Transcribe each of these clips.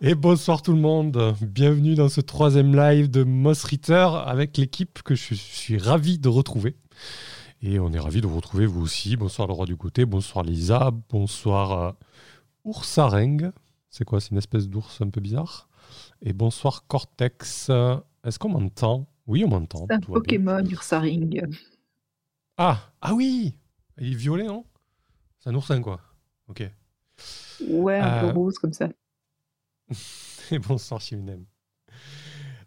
Et bonsoir tout le monde, bienvenue dans ce troisième live de Moss Ritter avec l'équipe que je suis ravi de retrouver. Et on est ravi de vous retrouver vous aussi. Bonsoir le roi du côté, bonsoir Lisa, bonsoir euh, Oursareng. C'est quoi C'est une espèce d'ours un peu bizarre? Et bonsoir Cortex. Est-ce qu'on m'entend? Oui, on m'entend. C'est un Pokémon Ursaring. Ah, ah oui Il est violet, non? C'est un oursin quoi. Ok. Ouais, un peu euh, rose comme ça. Et bonsoir Chiminem.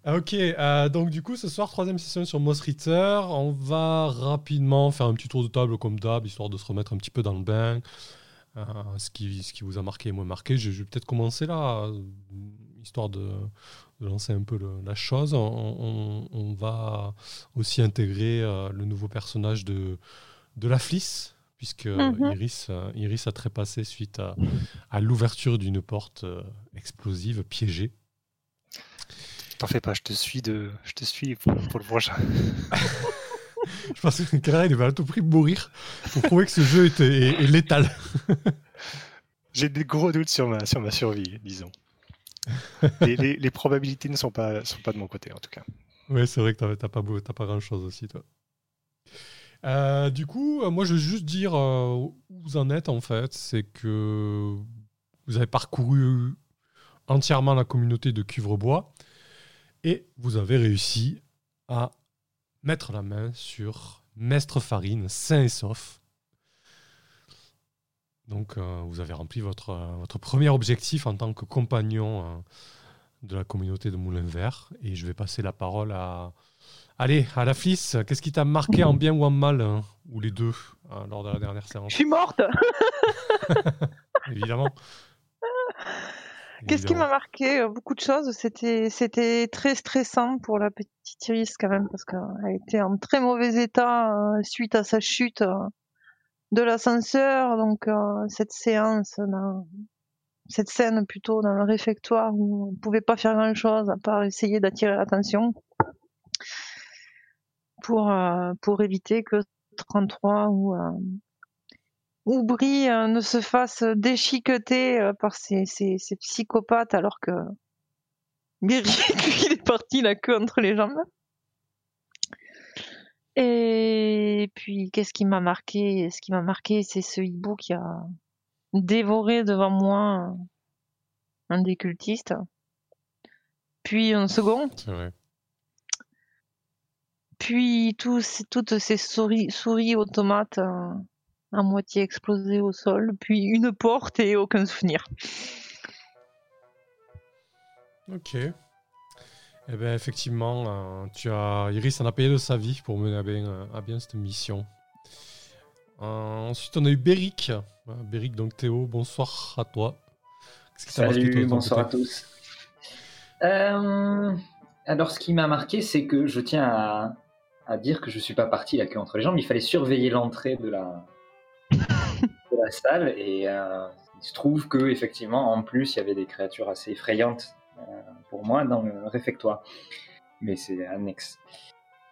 Ah, ok, euh, donc du coup, ce soir, troisième session sur Moss Ritter. On va rapidement faire un petit tour de table comme d'hab, histoire de se remettre un petit peu dans le bain. Euh, ce, qui, ce qui vous a marqué et moins marqué. Je, vais peut-être commencer là, histoire de, lancer un peu la chose. On, va aussi intégrer euh, le nouveau personnage de, de la Fliss, puisque mhm. Iris, euh, Iris a trépassé suite à, l'ouverture d'une porte euh, explosive piégée. T'en fais pas, je te suis, de, je te suis pour, le prochain. je pense que il va à tout prix mourir pour prouver que ce jeu est, est, létal. J'ai des gros doutes sur ma, sur ma survie, disons. les, les, probabilités ne sont pas, sont pas de mon côté, en tout cas. Oui, c'est vrai que t'as pas, pas grand-chose aussi, toi. Euh, du coup, euh, moi, je veux juste dire euh, où vous en êtes, en fait. C'est que vous avez parcouru entièrement la communauté de Cuvrebois et vous avez réussi à mettre la main sur Mestre Farine, sain et sauf. Donc, vous avez rempli votre, votre premier objectif en tant que compagnon de la communauté de Moulin Vert. Et je vais passer la parole à, Allez, à la qu'est-ce qui t'a marqué en bien ou en mal hein, Ou les deux, hein, lors de la dernière séance? Je suis morte Évidemment. Qu'est-ce qui m'a marqué? Euh, Beaucoup de choses. C'était, c'était très stressant pour la petite Iris quand même, parce qu'elle était en très mauvais état euh, suite à sa chute euh, de l'ascenseur. Donc cette séance, cette scène plutôt dans le réfectoire où on ne pouvait pas faire grand-chose à part essayer d'attirer l'attention pour, euh, pour éviter que 33 ou, euh, ou Brie euh, ne se fasse déchiqueter par ces, ces, psychopathes alors que Brie, il est parti la queue entre les jambes. Et puis, qu'est-ce qui m'a marqué? Ce qui m'a marqué, c'est ce hibou qui a dévoré devant moi un des cultistes. Puis un second. Puis tous, toutes ces souris, souris automates euh, à moitié explosées au sol, puis une porte et aucun souvenir. Ok. Eh bien, effectivement, euh, tu as... Iris en a payé de sa vie pour mener à bien, euh, à bien cette mission. ensuite, on a eu Béric. Béric, donc Théo, bonsoir à toi. Salut, bonsoir à tous. alors, ce qui m'a marqué, c'est que je tiens à, à dire que je suis pas parti la queue entre les jambes. Il fallait surveiller l'entrée de la, de la salle et euh, il se trouve que effectivement, en plus, il y avait des créatures assez effrayantes euh, pour moi dans le réfectoire. Mais c'est annexe.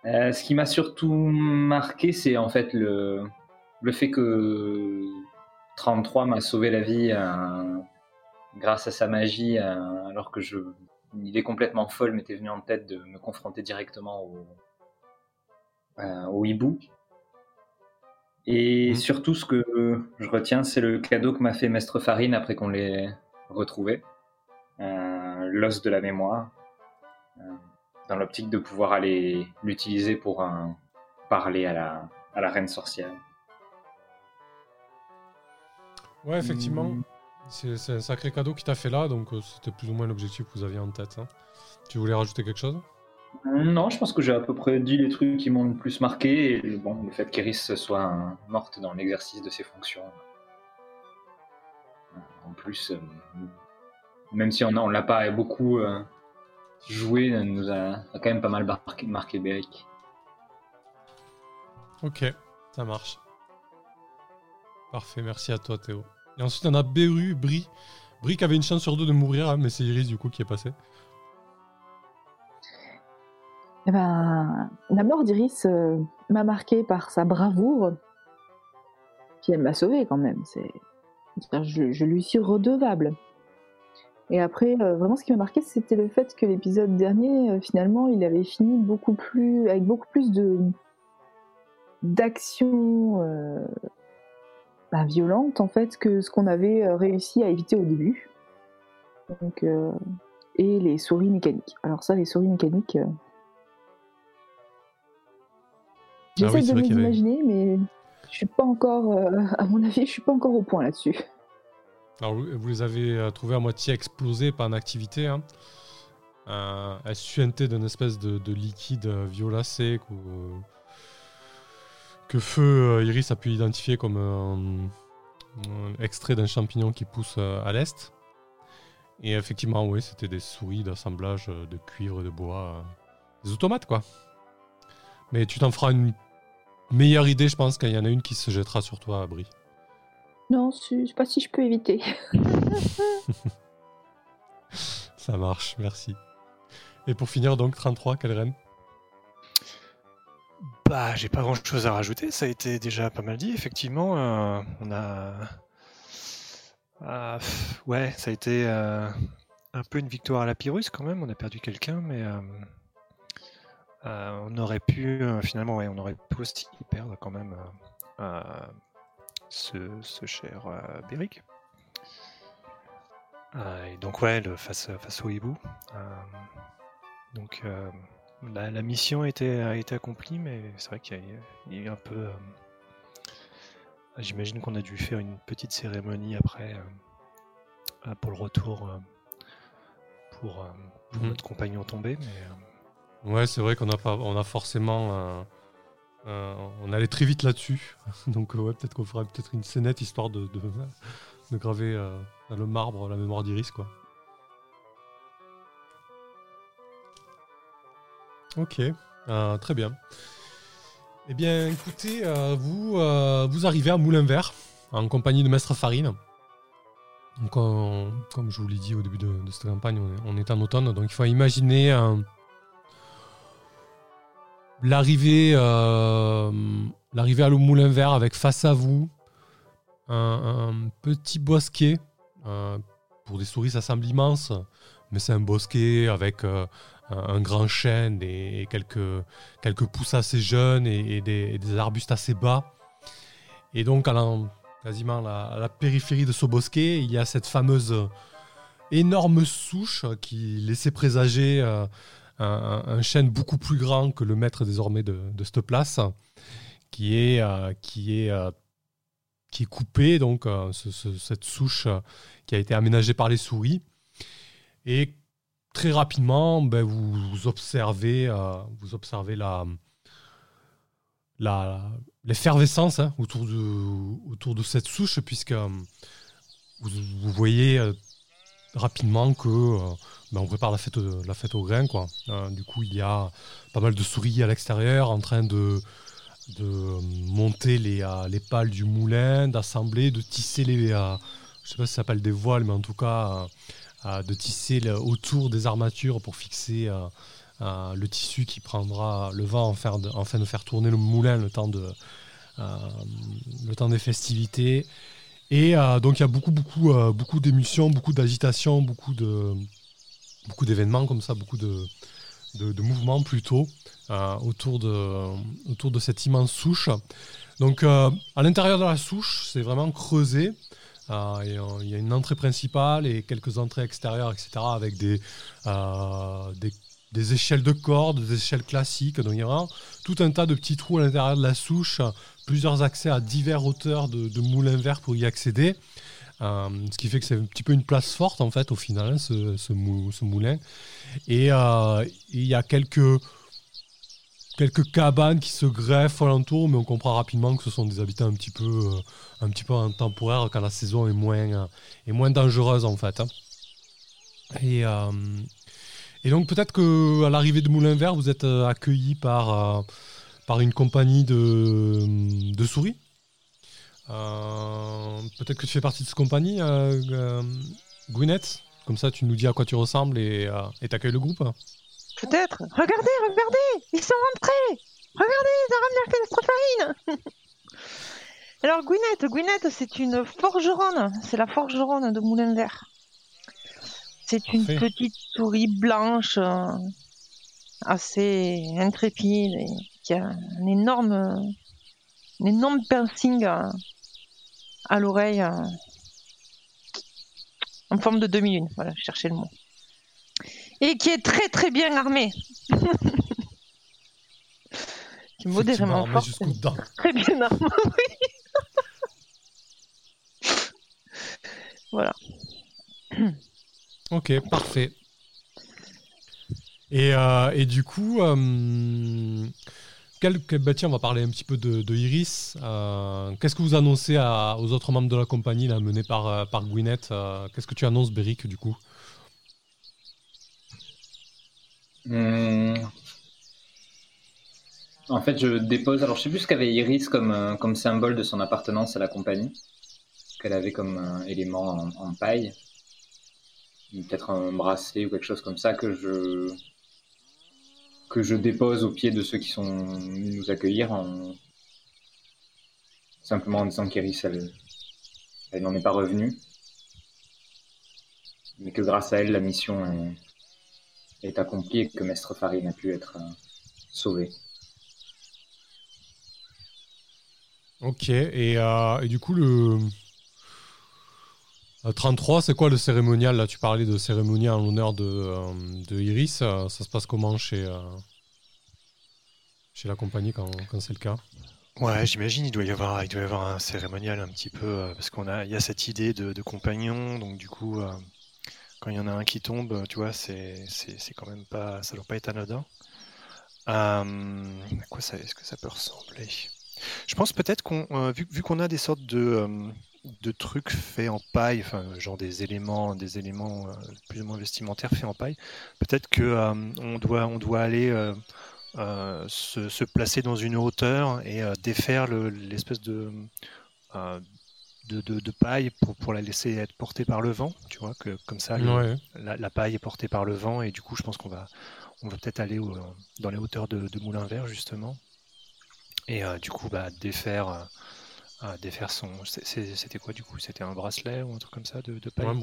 Euh, ce qui m'a surtout marqué, c'est en fait le, le fait que 33 m'a sauvé la vie grâce à sa magie, alors que je, une idée complètement folle m'était venue en tête de me confronter directement au, au hibou. Et mmh. surtout, ce que je retiens, c'est le cadeau que m'a fait Mestre Farine après qu'on l'ait retrouvé. Euh, l'os de la mémoire. Euh, dans l'optique de pouvoir aller l'utiliser pour parler à la, à la reine sorcière. Ouais, effectivement. Mmh. C'est un sacré cadeau qui t'a fait là, donc c'était plus ou moins l'objectif que vous aviez en tête. Hein. Tu voulais rajouter quelque chose? Non, je pense que j'ai à peu près dit les trucs qui m'ont le plus marqué. Bon, le fait qu'Eris soit morte dans l'exercice de ses fonctions. En plus, euh, même si on ne l'a pas beaucoup euh, joué, nous a, quand même pas mal marqué, marqué Beric. Ok, ça marche. Parfait, merci à toi Théo. Et ensuite on a Beru, Bri. Bri qui avait une chance sur deux de mourir, hein, mais c'est Iris du coup qui est passé. Eh ben, la mort d'Iris euh, m'a marqué par sa bravoure. Puis elle m'a sauvé quand même. C'est, je, lui suis redevable. Et après, euh, vraiment, ce qui m'a marqué, c'était le fait que l'épisode dernier, euh, finalement, il avait fini beaucoup plus, avec beaucoup plus de d'action bah, violente en fait que ce qu'on avait réussi à éviter au début. Et les souris mécaniques. Alors ça, les souris mécaniques, Ah oui, j'essaie de avait- l'imaginer, mais je suis pas encore, euh, à mon avis, je suis pas encore au point là-dessus. Alors, vous les avez euh, trouvés à moitié explosés, pas en activité. Hein. Euh, elles suintaient d'une espèce de, de liquide euh, violacé que, euh, que Feu Iris a pu identifier comme un, un extrait d'un champignon qui pousse à l'est. Et effectivement, oui, c'était des souris d'assemblage de cuivre et de bois. des automates, quoi. Mais tu t'en feras une meilleure idée, je pense, quand il y en a une qui se jettera sur toi, Brie. Non, je sais pas si je peux éviter. Ça marche, merci. Et pour finir, donc, 33, quelle reine? Bah, j'ai pas grand chose à rajouter, ça a été déjà pas mal dit, effectivement. euh, on a. Ah, pff, ouais, ça a été euh, un peu une victoire à la Pyrrhus quand même, on a perdu quelqu'un, mais euh, on aurait pu, euh, finalement, ouais, on aurait pu aussi perdre quand même euh, euh, ce, ce cher euh, Beric. Euh, et donc, ouais, le, face, face au hibou. euh, donc, euh, la, la mission a été, a été accomplie, mais c'est vrai qu'il y, a- il y a eu un peu. euh, J'imagine qu'on a dû faire une petite cérémonie après euh, euh, pour le retour euh, pour, euh, pour Mhm. notre compagnon tombé. Mais, euh, Ouais, c'est vrai qu'on a, pas, on a forcément. on allait très vite là-dessus. Donc, euh, ouais, peut-être qu'on fera peut-être une scénette histoire de, de, graver euh, le marbre la mémoire d'Iris, quoi. Ok, euh, très bien. Eh bien, écoutez, vous, vous arrivez à Moulin Vert en compagnie de Maître Farine. Donc, on- comme je vous l'ai dit au début de, cette campagne, on est, on est en automne, donc il faut imaginer l'arrivée euh, l'arrivée à le Moulin Vert avec face à vous un, petit bosquet. euh, pour des souris, ça semble immense, mais c'est un bosquet avec euh, un, grand chêne et, quelques, pousses assez jeunes et, des, arbustes assez bas. Et donc, à la, quasiment à la, périphérie de ce bosquet, il y a cette fameuse énorme souche qui laissait présager un, chêne beaucoup plus grand que le maître désormais de, de cette place, qui est, euh, qui est, euh, qui est coupé, donc euh, ce- ce- cette souche qui a été aménagée par les souris. Et très rapidement, ben, vous, observez, vous observez la, la, l'effervescence hein, autour, de, autour de cette souche, puisque vous, voyez rapidement que ben, on prépare la fête, au- la fête au grain. Quoi. Euh, du coup, il y a pas mal de souris à l'extérieur en train de, de monter les, euh, les pales du moulin, d'assembler, de tisser les. euh, je sais pas si ça s'appelle des voiles, mais en tout cas, euh, euh, de tisser autour des armatures pour fixer euh, euh, le tissu qui prendra le vent en faire de- afin de faire tourner le moulin le temps, de, euh, le temps des festivités. Et euh, donc il y a beaucoup, beaucoup, euh, beaucoup d'émotions, beaucoup d'agitation, beaucoup de beaucoup d'événements comme ça, beaucoup de, mouvements plutôt euh, autour, de, cette immense souche. Donc euh, à l'intérieur de la souche, c'est vraiment creusé. Euh, il y a une entrée principale et quelques entrées extérieures, etc. avec des, échelles de cordes, des échelles classiques. Donc il y a tout un tas de petits trous à l'intérieur de la souche, plusieurs accès à diverses hauteurs de moulins verts pour y accéder. Euh, ce qui fait que c'est un petit peu une place forte en fait au final, ce, ce, mou- ce moulin. Et euh, il y a quelques, quelques cabanes qui se greffent alentour, mais on comprend rapidement que ce sont des habitats un petit peu, euh, un petit peu temporaires quand la saison est moins, est moins dangereuse en fait. hein. Et, et donc peut-être que à l'arrivée de Moulin Vert, vous êtes accueilli par, par une compagnie de, de souris? Euh, peut-être que tu fais partie de cette compagnie, euh, euh, Gwyneth. Comme ça, tu nous dis à quoi tu ressembles et t'accueilles le groupe. Peut-être. Regardez, regardez, ils sont rentrés. Regardez, ils ont ramené la catastrophe Alors Gwyneth, Gwyneth, c'est une forgeronne. C'est la forgeronne de Moulin Vert. C'est une petite souris blanche, euh, assez intrépide, et qui a un énorme, un énorme piercing euh, à l'oreille, euh, en forme de demi-lune. Voilà, je cherchais le mot. Et qui est très très bien armée. qui est modérément dents. Très bien armée, oui. voilà. Ok, parfait. Et, euh, et du coup, euh, quel, quel- bah tiens, on va parler un petit peu de, Iris. Euh, Qu'est-ce que vous annoncez aux autres membres de la compagnie, là, menée par, euh, par Gwyneth Euh, Qu'est-ce que tu annonces, Beric, du coup? Hum. En fait, je dépose. Alors, je sais plus ce qu'avait Iris comme, symbole de son appartenance à la compagnie. Qu'elle avait comme élément en, en paille. Peut-être un bracelet ou quelque chose comme ça que je que je dépose au pied de ceux qui sont venus nous accueillir en simplement en disant qu'Iris elle, n'en est pas revenue mais que grâce à elle la mission est, accomplie et que Mestre Farine a pu être euh, sauvé. Ok, euh, et du coup, le. Euh, 33, c'est quoi le cérémonial Là, tu parlais de cérémonial en l'honneur de, euh, de Iris. Euh, Ça se passe comment chez, euh, chez la compagnie quand, quand c'est le cas? Ouais, j'imagine il doit y avoir, il doit y avoir un cérémonial un petit peu euh, parce qu'on a, y a cette idée de, compagnon, donc du coup, euh, quand il y en a un qui tombe, euh, tu vois, c'est, c'est, quand même pas, ça doit pas être anodin. Euh, à quoi ça, est-ce que ça peut ressembler? Je pense peut-être qu'on, euh, vu, vu qu'on a des sortes de, euh, de trucs faits en paille, enfin, genre des éléments, des éléments euh, plus ou moins vestimentaires faits en paille, peut-être que euh, on doit, on doit aller euh, se, se placer dans une hauteur et défaire le- l'espèce de, de, de- de paille pour, pour la laisser être portée par le vent, tu vois, que comme ça, le- la, la paille est portée par le vent et du coup, je pense qu'on va, on va peut-être aller au- dans les hauteurs de, de Moulin Vert, justement. Et du coup, bah, défaire, euh, euh, défaire son. C'était quoi du coup? C'était un bracelet ou un truc comme ça de, de paille Ouais,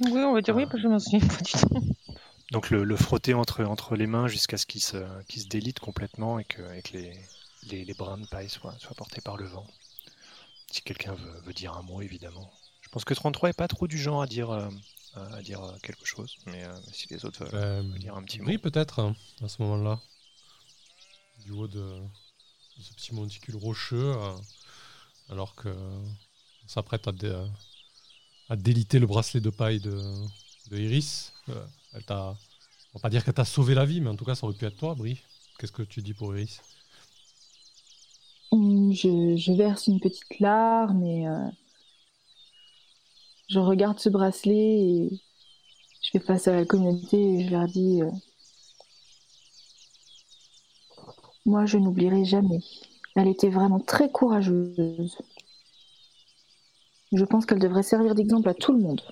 Oui, on va dire oui, Ah. parce que je m'en souviens pas du tout. Donc le, le frotter entre, entre les mains jusqu'à ce qu'il se, qu'il se délite complètement et que, et que les, les, les brins de paille soient, soient portés par le vent. Si quelqu'un veut, veut dire un mot, évidemment. Je pense que 33 est pas trop du genre à dire, euh, à dire euh, quelque chose, mais euh, si les autres veulent, Euh, dire un petit mot. Brie peut-être hein, à ce moment-là. Du haut de, de ce petit monticule rocheux, euh, alors que on s'apprête à, dé- à déliter le bracelet de paille de, de Iris. Euh, elle t'a, on va pas dire qu'elle t'a sauvé la vie, mais en tout cas ça aurait pu être toi, Brie. Qu'est-ce que tu dis pour Iris? Hum, Je, je verse une petite larme et euh, je regarde ce bracelet et je fais face à la communauté et je leur dis euh, Moi, je n'oublierai jamais. Elle était vraiment très courageuse. Je pense qu'elle devrait servir d'exemple à tout le monde.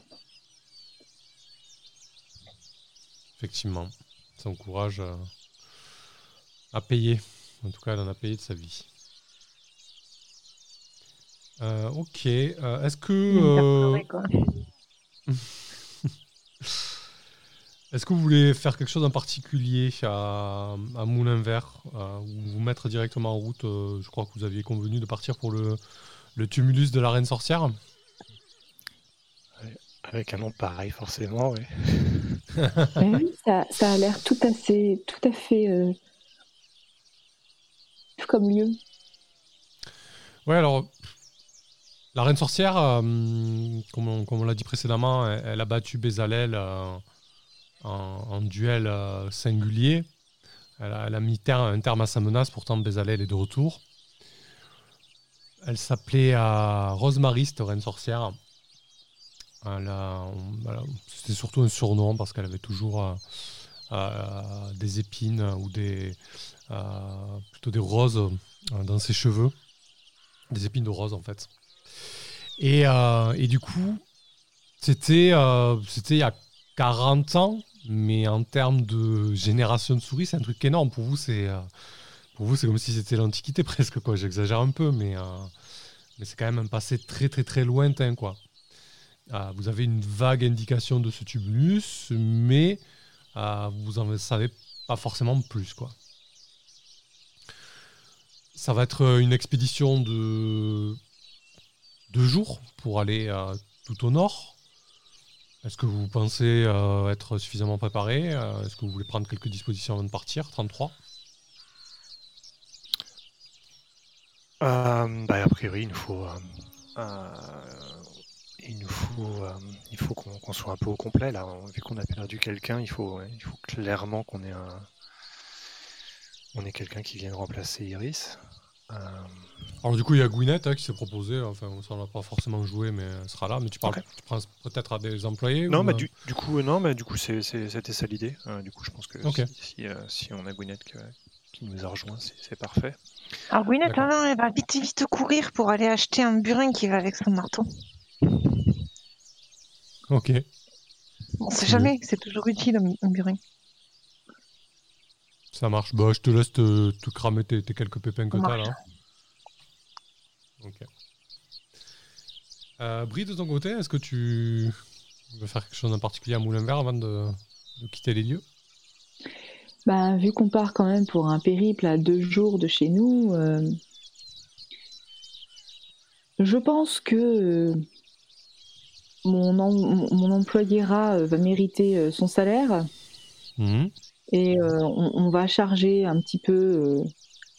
Effectivement, son courage euh, a payé. En tout cas, elle en a payé de sa vie. Euh, ok. euh, Est-ce que euh. est-ce que vous voulez faire quelque chose en particulier à, à Moulin Vert euh, ou vous mettre directement en route euh, Je crois que vous aviez convenu de partir pour le, le tumulus de la reine sorcière. Avec un nom pareil, forcément. Mais oui, ça, ça a l'air tout à fait, tout à fait euh, comme lieu. Ouais, alors, la reine sorcière, euh, comme on, comme on l'a dit précédemment, elle, elle a battu Bézalel euh, en, duel euh, singulier. Elle a, mis un terme à sa menace, pourtant Bézalel est de retour. Elle s'appelait euh, Rosemary, cette reine sorcière. C'était surtout un surnom parce qu'elle avait toujours euh, euh, des épines ou des, plutôt des roses dans ses cheveux. Des épines de rose en fait. Et, et du coup, c'était il y a 40 ans, mais en termes de génération de souris, c'est un truc énorme. Pour vous, c'est euh, comme si c'était l'Antiquité presque, quoi. J'exagère un peu, mais, euh, mais c'est quand même un passé très très très lointain, quoi. Euh, vous avez une vague indication de ce tumulus, mais vous en savez pas forcément plus. Quoi. Ça va être une expédition de deux jours pour aller tout au nord. Est-ce que vous pensez être suffisamment préparé Est-ce que vous voulez prendre quelques dispositions avant de partir 33 bah, A priori, il nous faut il nous faut, euh, il faut qu'on soit un peu au complet là. Vu qu'on a perdu quelqu'un, il faut, il faut clairement qu'on ait un, on ait quelqu'un qui vienne remplacer Iris. Euh, Alors du coup, il y a Gwyneth hein, qui s'est proposé. Enfin, ça n'a pas forcément joué, mais elle sera là. Mais tu parles, tu penses peut-être à des employés Non, ou, mais euh, du, du coup, non, mais du coup, c'était ça l'idée. du coup, je pense que si, si, si on a Gwyneth qui nous a rejoint, c'est c'est parfait. Alors Gwyneth, D'accord. là, elle va vite vite courir pour aller acheter un burin qui va avec son marteau. Ok. On sait jamais, c'est toujours utile un burin. Ça marche. Bah, je te laisse te, te cramer tes, tes quelques pépins que Ça t'as là. Ok. Euh, Brie, de ton côté, est-ce que tu veux faire quelque chose en particulier à Moulin Vert avant de, de quitter les lieux? Bah, vu qu'on part quand même pour un périple à deux jours de chez nous, euh, je pense que euh, mon, em- mon- mon employé rat va mériter son salaire Mhm. Et euh, on, on va charger un petit peu euh,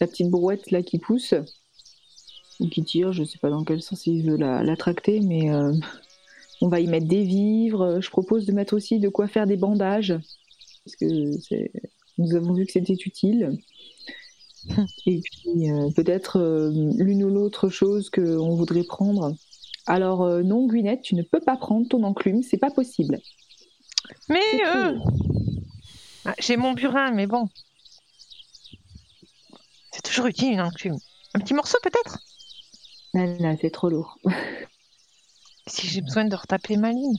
la petite brouette là qui pousse ou qui tire, je sais pas dans quel sens il veut la, la tracter, mais euh, on va y mettre des vivres. Je propose de mettre aussi de quoi faire des bandages parce que c'est- nous avons vu que c'était utile. Et puis peut-être l'une ou l'autre chose qu'on voudrait prendre. Alors non, Gwyneth, tu ne peux pas prendre ton enclume, c'est pas possible. Mais euh. Ah, j'ai mon burin, mais bon. C'est toujours utile une enclume. Un petit morceau peut-être? Non, non, c'est trop lourd. Si j'ai besoin de retaper ma ligne.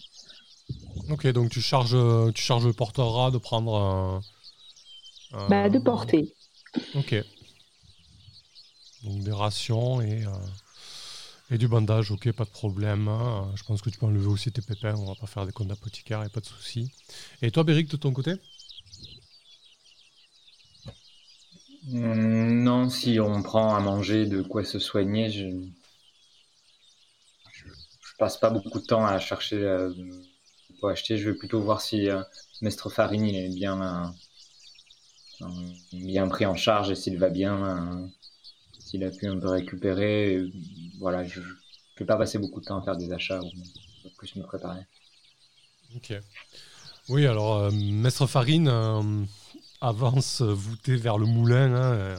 Ok, donc tu charges, tu charges le porteur rat de prendre un. un- Bah, de porter. Ok. Donc des rations et, euh, et du bandage, ok, pas de problème. hein. Je pense que tu peux enlever aussi tes pépins, on va pas faire des comptes d'apothicaire, a pas de souci. Et toi, Béric, de ton côté Hum, Non, si on prend à manger de quoi se soigner, je, je, passe pas beaucoup de temps à chercher euh, quoi acheter. Je vais plutôt voir si euh, Mestre Farine il est bien, euh, bien pris en charge et s'il va bien, euh, s'il a pu un peu récupérer. Voilà, je, je vais pas passer beaucoup de temps à faire des achats ou plus me préparer. Ok. Oui, alors, Maître Farine avance euh, voûté vers le moulin. euh,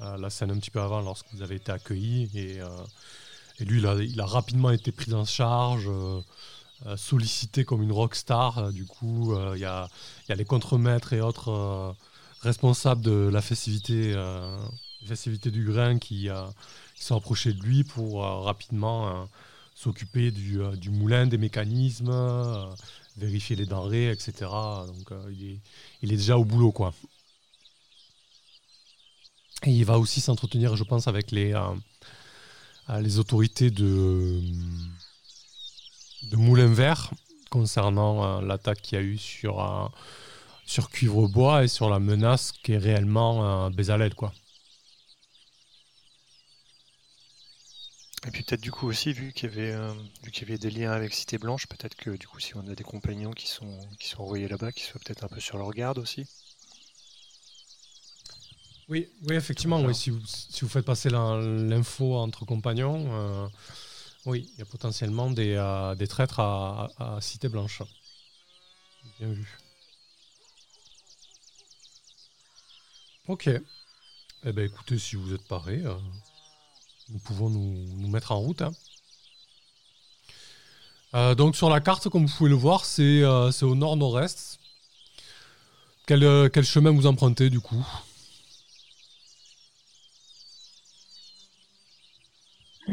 la scène un petit peu avant, lorsque vous avez été accueillis. Et, euh, et lui, il a, rapidement été pris en charge, sollicité comme une rockstar. Du coup, il y, a, les contremaîtres et autres responsables de la festivité, festivité du grain qui, sont approchés de lui pour rapidement s'occuper du, moulin, des mécanismes, vérifier les denrées, etc. Donc euh, il, est, déjà au boulot, quoi. Et il va aussi s'entretenir, je pense, avec les, euh, euh, autorités de, Moulin Vert concernant l'attaque qu'il y a eu sur, Cuivre-Bois et sur la menace qui est réellement Bézalel, quoi. Et puis peut-être du coup aussi, vu qu'il y avait, euh, vu qu'il y avait des liens avec Cité Blanche, peut-être que du coup si on a des compagnons qui sont, qui sont envoyés là-bas, qu'ils soient peut-être un peu sur leur garde aussi. Oui, oui effectivement, oui, si, vous, faites passer l'info entre compagnons, euh, oui, il y a potentiellement des, euh, des traîtres à, à- Cité Blanche. Bien vu. Ok. Eh bien écoutez, si vous êtes parés, nous pouvons nous, nous mettre en route. hein. Euh, donc sur la carte, comme vous pouvez le voir, c'est euh, au nord-nord-est. Quel, euh, quel chemin vous empruntez du coup?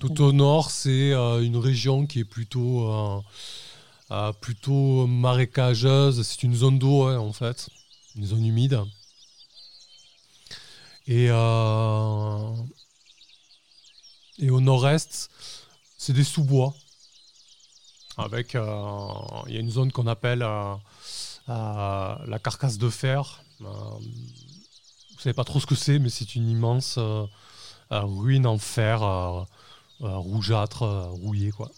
Tout au nord, c'est une région qui est plutôt, plutôt marécageuse. C'est une zone d'eau, hein, en fait, une zone humide. Et, et au nord-est, c'est des sous-bois. avec euh, il y a une zone qu'on appelle euh, euh, la carcasse de fer. Vous savez pas trop ce que c'est, mais c'est une immense ruine en fer rougeâtre, euh, rouillé quoi.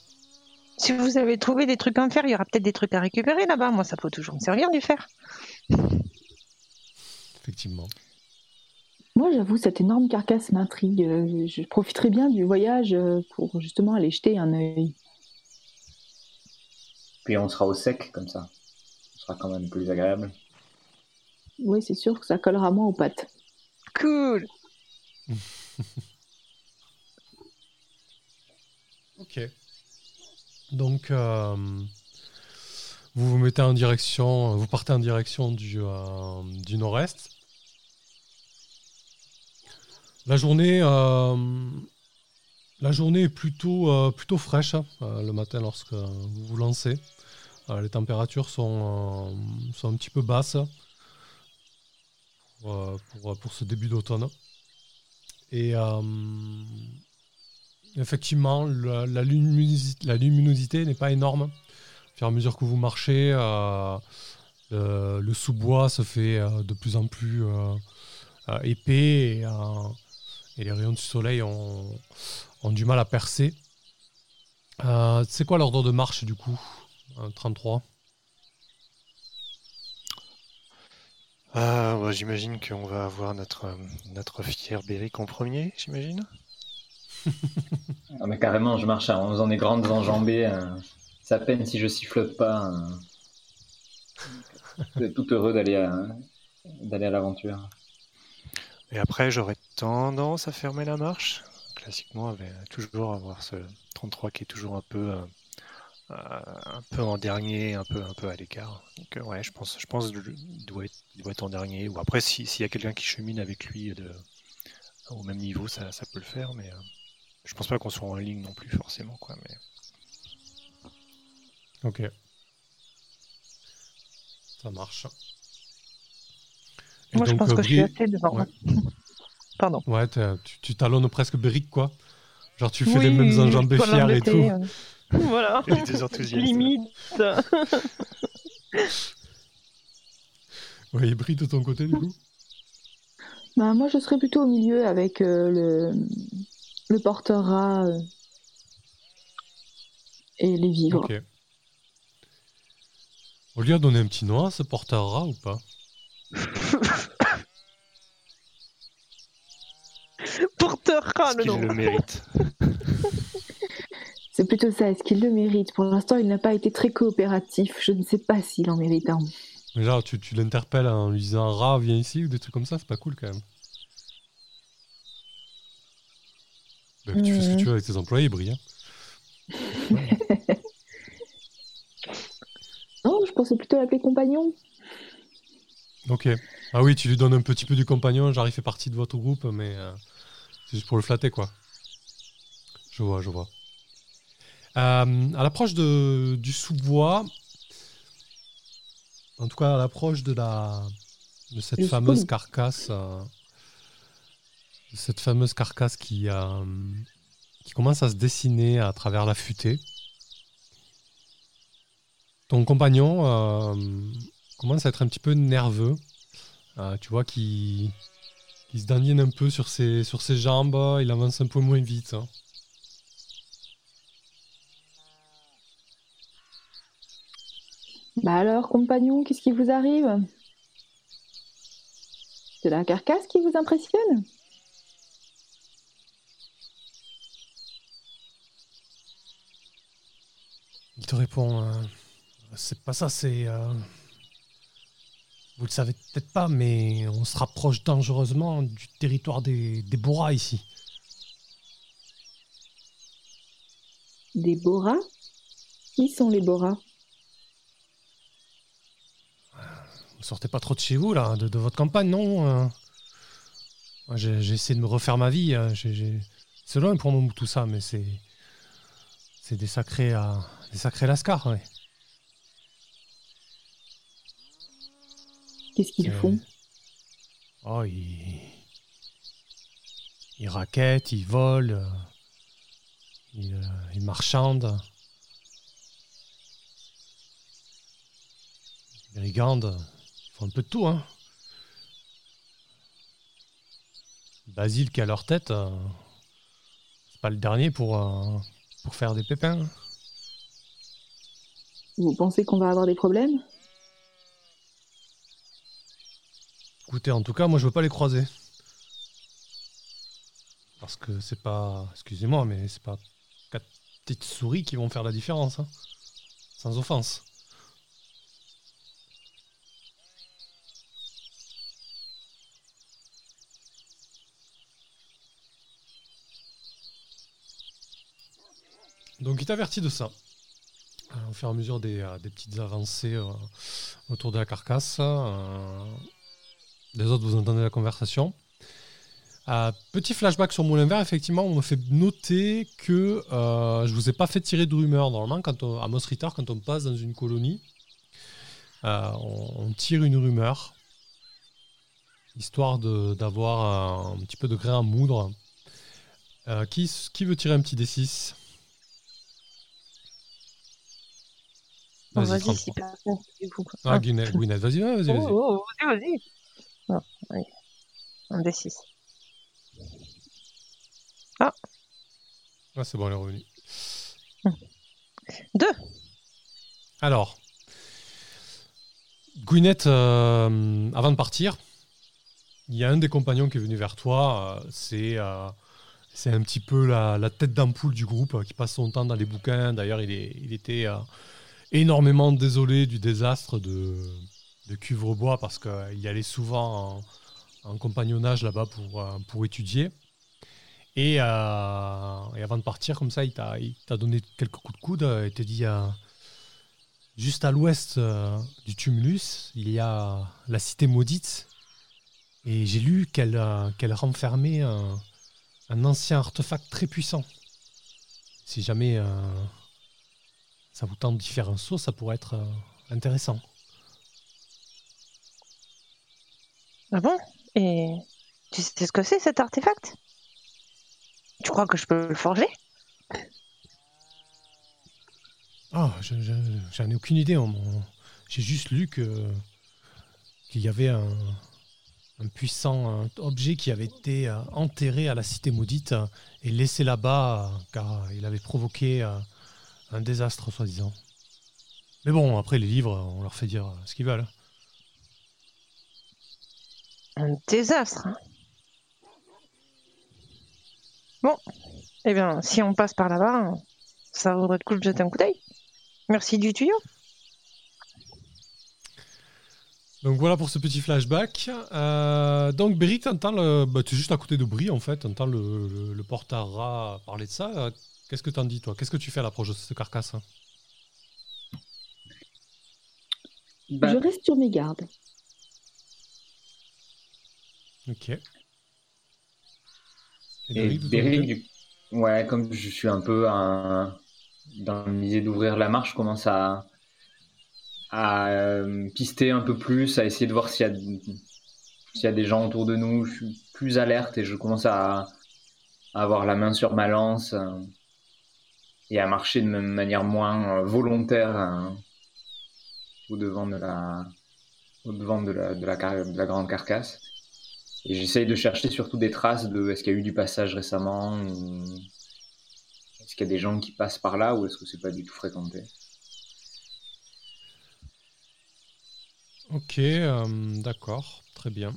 Si vous avez trouvé des trucs en fer, il y aura peut-être des trucs à récupérer là-bas. Moi, ça peut toujours me servir du fer. Effectivement. Moi, j'avoue, cette énorme carcasse m'intrigue. Euh, Je profiterai bien du voyage euh, pour justement aller jeter un œil. Puis on sera au sec comme ça. Ce sera quand même plus agréable. Oui, c'est sûr que ça collera moins aux pattes. Cool. Ok. Donc, euh, vous vous mettez en direction, vous partez en direction du, euh, du nord-est. La journée, euh, la journée est plutôt, euh, fraîche hein, euh, le matin lorsque vous vous lancez. Les températures sont, un petit peu basses pour, ce début d'automne. Et effectivement, la, la luminosi- la luminosité n'est pas énorme. À mesure que vous marchez, le, sous-bois se fait de plus en plus épais et les rayons du soleil ont, ont du mal à percer. Euh, c'est quoi l'ordre de marche du coup Euh, 33 Ah, ouais, j'imagine qu'on va avoir notre, notre fier Béric en premier, j'imagine. Ah, mais carrément, je marche en faisant des grandes enjambées. euh, C'est à peine si je sifflote pas. Je suis tout heureux d'aller à, d'aller à l'aventure. Et après, j'aurais tendance à fermer la marche. Classiquement, toujours avoir ce 33 qui est toujours un peu, euh, euh, un peu en dernier, un peu, un peu à l'écart. Donc, euh, ouais, je pense, je pense qu'il doit être, doit être en dernier. Ou après, si- s'il y a quelqu'un qui chemine avec lui au même niveau, ça, ça peut le faire. Mais euh, je pense pas qu'on soit en ligne non plus forcément, quoi. Mais Ok. Ça marche. Et Moi, je pense euh, que je suis Bri- assez devant. ouais. Pardon. Ouais, tu, tu talonnes presque Beric, quoi. Genre, tu fais Oui, les mêmes enjambées fières et tout. euh. Voilà. Limite. Ouais, et Bri, de ton côté, du coup? Bah, moi, je serais plutôt au milieu avec euh, le, le porteur rat euh, et les vivres. Ok. On lui a donné un petit nom à ce porteur rat ou pas? Est-ce le qu'il nom. le mérite C'est plutôt ça. Est-ce qu'il le mérite? Pour l'instant, il n'a pas été très coopératif. Je ne sais pas s'il en mérite un. Mais genre, tu, tu l'interpelles en lui disant rat, viens ici ou des trucs comme ça, c'est pas cool quand même. Bah, Tu fais ce que tu veux avec tes employés, Bri. hein. Non, je pensais plutôt l'appeler compagnon. Ok. Ah oui, tu lui donnes un petit peu du compagnon, genre il fait partie de votre groupe, mais euh, c'est juste pour le flatter, quoi. Je vois, je vois. Euh, à l'approche du sous-bois, en tout cas à l'approche de la de cette Le fameuse carcasse, euh, cette fameuse carcasse qui euh, qui commence à se dessiner à travers la futaie. Ton compagnon commence à être un petit peu nerveux. Tu vois qu'il qu'il se dandine un peu sur ses, sur ses jambes, il avance un peu moins vite. hein. Bah alors, compagnon, qu'est-ce qui vous arrive? C'est la carcasse qui vous impressionne? Il te répond euh, C'est pas ça, c'est. euh, Vous le savez peut-être pas, mais on se rapproche dangereusement du territoire des, des Boras ici. Des boras Qui sont les boras Vous sortez pas trop de chez vous, là, de, de votre campagne, non Moi, J'ai essayé de me refaire ma vie. j'ai- C'est loin pour moi tout ça, mais c'est. C'est des sacrés, euh, des sacrés lascars, ouais. Qu'est-ce qu'ils Euh, font? Oh, ils... ils raquettent, ils volent, euh, ils, euh, ils marchandent. brigandes, ils font un peu de tout, hein. Basile qui à leur tête, euh, c'est pas le dernier pour, euh, pour faire des pépins. Vous pensez qu'on va avoir des problèmes? Écoutez, en tout cas, moi je veux pas les croiser. Parce que c'est pas. Excusez-moi, mais c'est pas quatre petites souris qui vont faire la différence. hein. Sans offense. Donc il t'avertit de ça. Au fur et à mesure des, euh, petites avancées euh, autour de la carcasse. euh, les autres, vous entendez la conversation. Euh, petit flashback sur Moulin Vert, effectivement, on me fait noter que euh, je vous ai pas fait tirer de rumeur. Normalement, quand on, à Moss Ritter, quand on passe dans une colonie, euh, on, on tire une rumeur, histoire d'avoir un, petit peu de grain à moudre. Euh, qui, qui veut tirer un petit D6 Bon, Vas-y, Vas-y, 33. si personne, du coup. quoi. Ah, Gwyneth, vas-y, ouais, vas-y, Oh, vas-y. oh, vas-y, vas-y. Non, allez. Un 6. Ah, c'est bon, elle est revenue. Deux. Alors, Gwyneth, euh, avant de partir, il y a un des compagnons qui est venu vers toi. euh, c'est euh, c'est un petit peu la, la tête d'ampoule du groupe euh, qui passe son temps dans les bouquins. D'ailleurs, il, est- il était euh, énormément désolé du désastre de, de Cuvrebois parce qu'il y allait souvent en, compagnonnage là-bas pour, euh, étudier. Et, euh, et avant de partir, comme ça, il t'a il donné quelques coups de coude euh, et t'a dit juste à l'ouest du tumulus, il y a la cité maudite. Et j'ai lu qu'elle qu'elle renfermait un, ancien artefact très puissant. Si jamais ça vous tente d'y faire un saut, ça pourrait être intéressant. Ah bon? Et tu sais ce que c'est cet artefact? Tu crois que je peux le forger? Ah, je- je- j'en ai aucune idée. m'en- J'ai juste lu que qu'il y avait un, puissant objet qui avait été euh, enterré à la cité maudite euh, et laissé là-bas euh, car il avait provoqué un désastre, soi-disant. Mais bon, après les livres, on leur fait dire ce qu'ils veulent. Un désastre. hein. Bon, eh bien, si on passe par là-bas, ça vaudrait le coup de jeter un coup d'œil. Merci du tuyau. Donc voilà pour ce petit flashback. Euh, donc Beric, t'entends le... Bah, tu es juste à côté de Brie en fait, t'entends le, le, le porte-à-rat parler de ça. Euh, Qu'est-ce que t'en dis toi? Qu'est-ce que tu fais à l'approche de cette carcasse? Bah, Je reste sur mes gardes. Ok. Et Et du- ouais, comme je suis un peu un- dans l'idée d'ouvrir la marche, je commence à, à euh, pister un peu plus, à essayer de voir s'il y, a- s'il y a des gens autour de nous. Je suis plus alerte et je commence à, à avoir la main sur ma lance euh, et à marcher de manière moins euh, volontaire au devant de la, au devant de la, de la, car- de la grande carcasse. Et j'essaye de chercher surtout des traces de est-ce qu'il y a eu du passage récemment ou est-ce qu'il y a des gens qui passent par là ou est-ce que c'est pas du tout fréquenté Ok, euh, d'accord, très bien.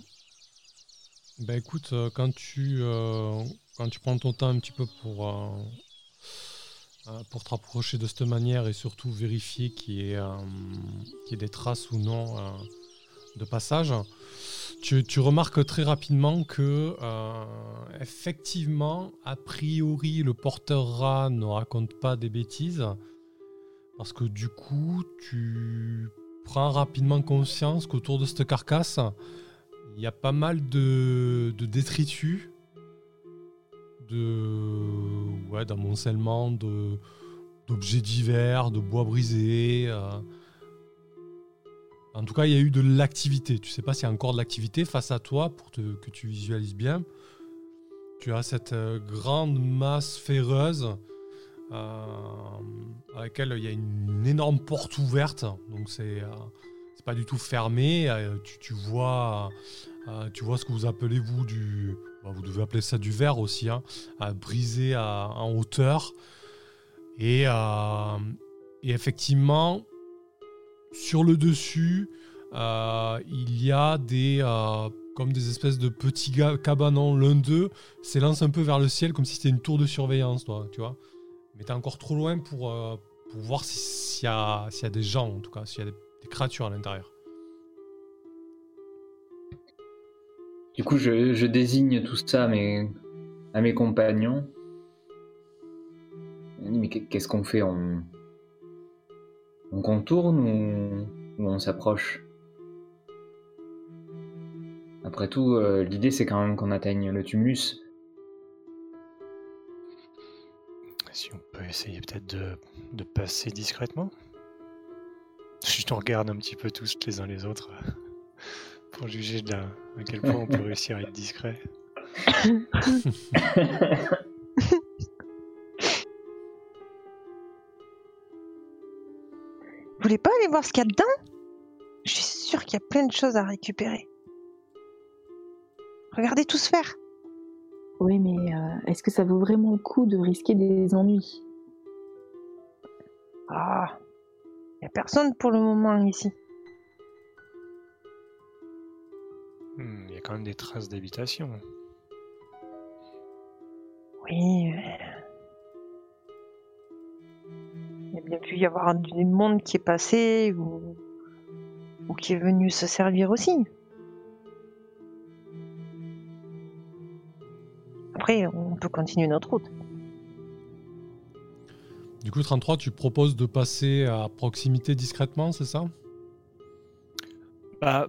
Bah écoute, euh, quand tu, euh, quand tu prends ton temps un petit peu pour, pour te rapprocher de cette manière et surtout vérifier qu'il y, ait, qu'il y ait des traces ou non de passage, tu, remarques très rapidement que euh, effectivement, a priori, le porteur rat ne raconte pas des bêtises parce que du coup, tu prends rapidement conscience qu'autour de cette carcasse, il y a pas mal de, détritus, de ouais, d'amoncellements, de d'objets divers, de bois brisés. euh. En tout cas, il y a eu de l'activité. Tu sais pas s'il y a encore de l'activité face à toi pour que tu visualises bien. Tu as cette euh, grande masse ferreuse euh, à laquelle il y a une énorme porte ouverte. Donc c'est euh, pas du tout fermé. euh, tu, vois, tu vois ce que vous appelez vous du, bah, vous devez appeler ça du verre aussi, hein, à briser à- en hauteur. Et, et effectivement, sur le dessus, euh, il y a des euh, comme des espèces de petits cabanons. L'un d'eux s'élance un peu vers le ciel comme si c'était une tour de surveillance, toi, tu vois. Mais t'es encore trop loin pour, euh, pour voir si- s'il y, a, y a des gens, en tout cas, s'il y a des, créatures à l'intérieur. Du coup, je, je désigne tout ça à mes, à mes compagnons. Mais qu'est- qu'est-ce qu'on fait on... on contourne ou, ou on s'approche? Après tout, euh, l'idée c'est quand même qu'on atteigne le tumulus. Si on peut essayer peut-être de, de passer discrètement. Je te regarde un petit peu tous les uns les autres euh, pour juger de la- à quel point on peut réussir à être discret. voulez pas aller voir ce qu'il y a dedans? Je suis sûre qu'il y a plein de choses à récupérer. Regardez tout se faire. Oui, mais euh, est-ce que ça vaut vraiment le coup de risquer des ennuis? Ah, il y a personne pour le moment ici. Hmm, Il y a quand même des traces d'habitation. Oui. mais- bien pu y avoir du monde qui est passé ou, ou qui est venu se servir aussi. Après, on peut continuer notre route. Du coup, 33, tu proposes de passer à proximité discrètement, c'est ça? Bah,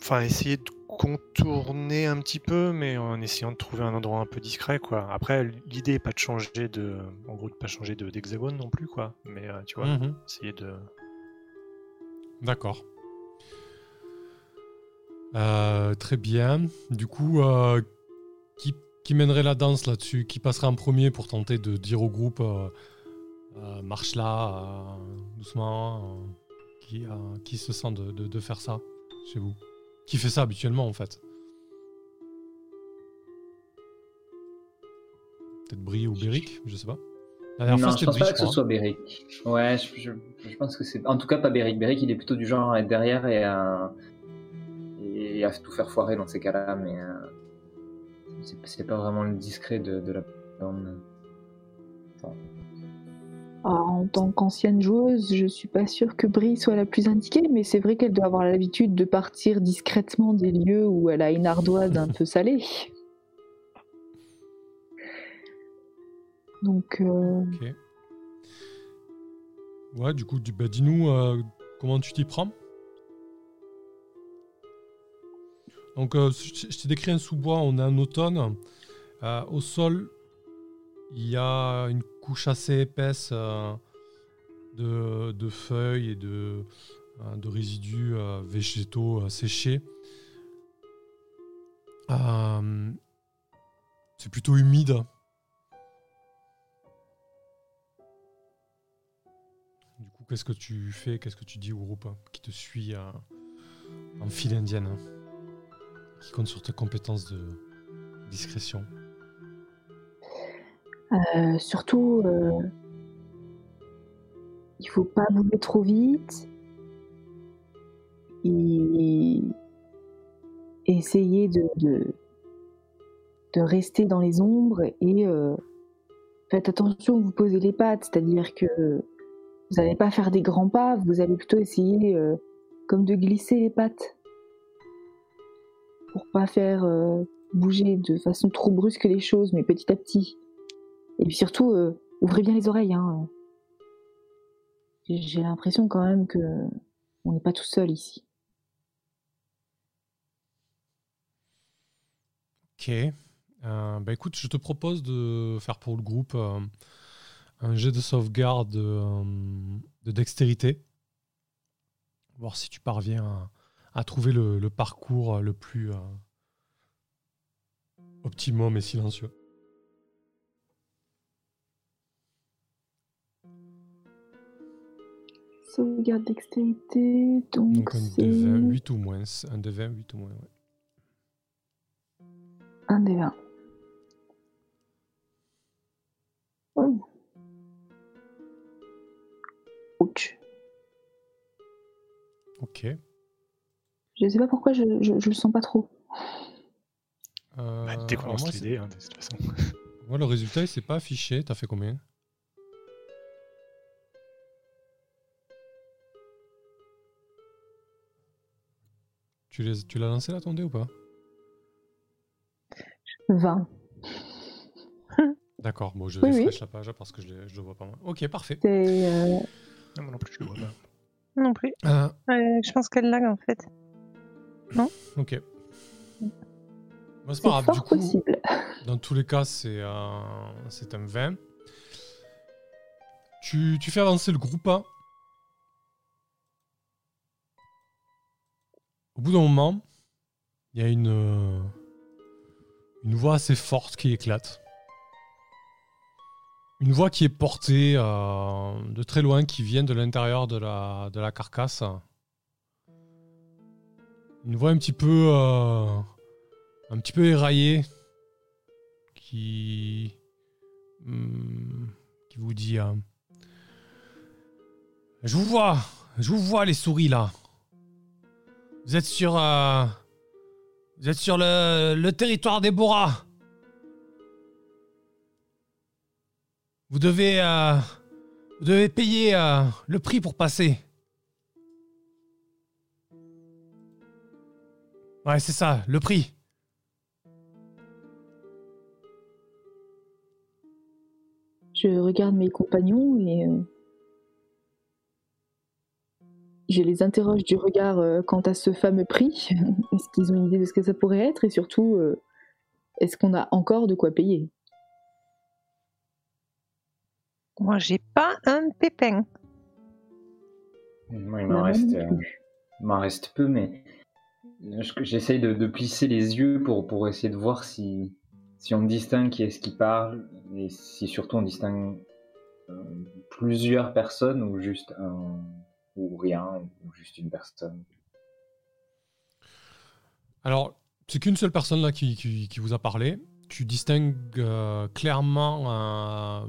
enfin, essayer de contourner un petit peu, mais en essayant de trouver un endroit un peu discret, quoi. Après, l'idée est pas de changer de, en gros, de pas changer d'hexagone non plus, quoi. Mais euh, tu vois, Mhm. essayer de. D'accord. Euh, très bien. Du coup, euh, qui, qui mènerait la danse là-dessus? Qui passerait en premier pour tenter de dire au groupe marche là, doucement qui, qui se sent de, de- de faire ça chez vous? Qui fait ça habituellement en fait Peut-être Brie ou Béric, je sais pas. La non, fois, je pense Brie, pas je que ce soit Beric. Ouais, je, je- je pense que c'est. En tout cas, pas Beric. Beric, il est plutôt du genre à être derrière et à, et à tout faire foirer dans ces cas-là, mais euh, c'est pas vraiment le discret de, de la bande. Alors, En tant qu'ancienne joueuse, je suis pas sûre que Brie soit la plus indiquée, mais c'est vrai qu'elle doit avoir l'habitude de partir discrètement des lieux où elle a une ardoise un peu salée. Donc, euh. Ouais, du coup, bah, dis-nous euh, comment tu t'y prends? Donc, euh, je t'ai décrit un sous-bois, on est en automne. Euh, au sol, il y a une couche assez épaisse euh, de, feuilles et de, euh, de résidus euh, végétaux séchés. C'est plutôt humide. Du coup, qu'est-ce que tu fais? Qu'est-ce que tu dis au groupe qui te suit en file indienne Qui compte sur tes compétences de discrétion? Euh, surtout, euh, il faut pas bouger trop vite. Et de, rester dans les ombres et euh, faites attention, vous posez les pattes, c'est-à-dire que vous n'allez pas faire des grands pas, vous allez plutôt essayer comme de glisser les pattes. Pour pas faire bouger de façon trop brusque les choses, mais petit à petit. Et puis surtout, euh, ouvrez bien les oreilles. Hein. J'ai- l'impression quand même que on n'est pas tout seul ici. Ok. Euh, bah écoute, je te propose de faire pour le groupe euh, un jet de sauvegarde de dextérité. Voir si tu parviens à, trouver le, le parcours le plus optimum et silencieux. Sauvegarde dextérité, donc, Donc un c'est de 20, 8 ou moins. Un de 20, 8 ou moins. ouais. un des 20. Oh. Ouch. Ok. Je sais pas pourquoi je, je, je le sens pas trop. Euh, Bah, dès qu'on lance l'idée, hein, de toute façon. moi, le résultat, il s'est pas affiché. T'as fait combien? Tu les- tu l'as lancé là, ton dé ou pas? 20. D'accord, bon, je Oui, oui. refresh la page parce que je, je le vois pas moi. Ok, parfait. C'est. euh, Non, moi non plus, je le vois pas. Non plus. Euh, Euh, je pense qu'elle lag en fait. ok. Bon, c'est c'est pas grave, du coup, possible. dans tous les cas, c'est un, c'est un 20. Tu, tu fais avancer le groupe. hein. Au bout d'un moment, il y a une, euh, une voix assez forte qui éclate. Une voix qui est portée euh, de très loin, qui vient de l'intérieur de la, de la carcasse. Une voix un petit peu, euh, un petit peu éraillée, qui, hum, qui vous dit Je vous vois, je vous vois les souris là. Vous êtes sur, euh, vous êtes sur le, territoire des Boras. Vous devez, euh, vous devez payer euh, le prix pour passer. Ouais, c'est ça, le prix. Je regarde mes compagnons et. Je les interroge du regard euh, quant à ce fameux prix. Est-ce qu'ils ont une idée de ce que ça pourrait être? Et surtout, euh, est-ce qu'on a encore de quoi payer? Moi, j'ai pas un pépin. Moi, il Bah, m'en reste, euh, plus. il m'en reste peu, mais je- j'essaye de, de plisser les yeux pour, pour essayer de voir si, si on distingue qui est-ce qui parle et si surtout on distingue euh, plusieurs personnes ou juste un ou rien ou juste une personne. Alors, c'est qu'une seule personne là qui, vous a parlé. Tu distingues euh, clairement euh,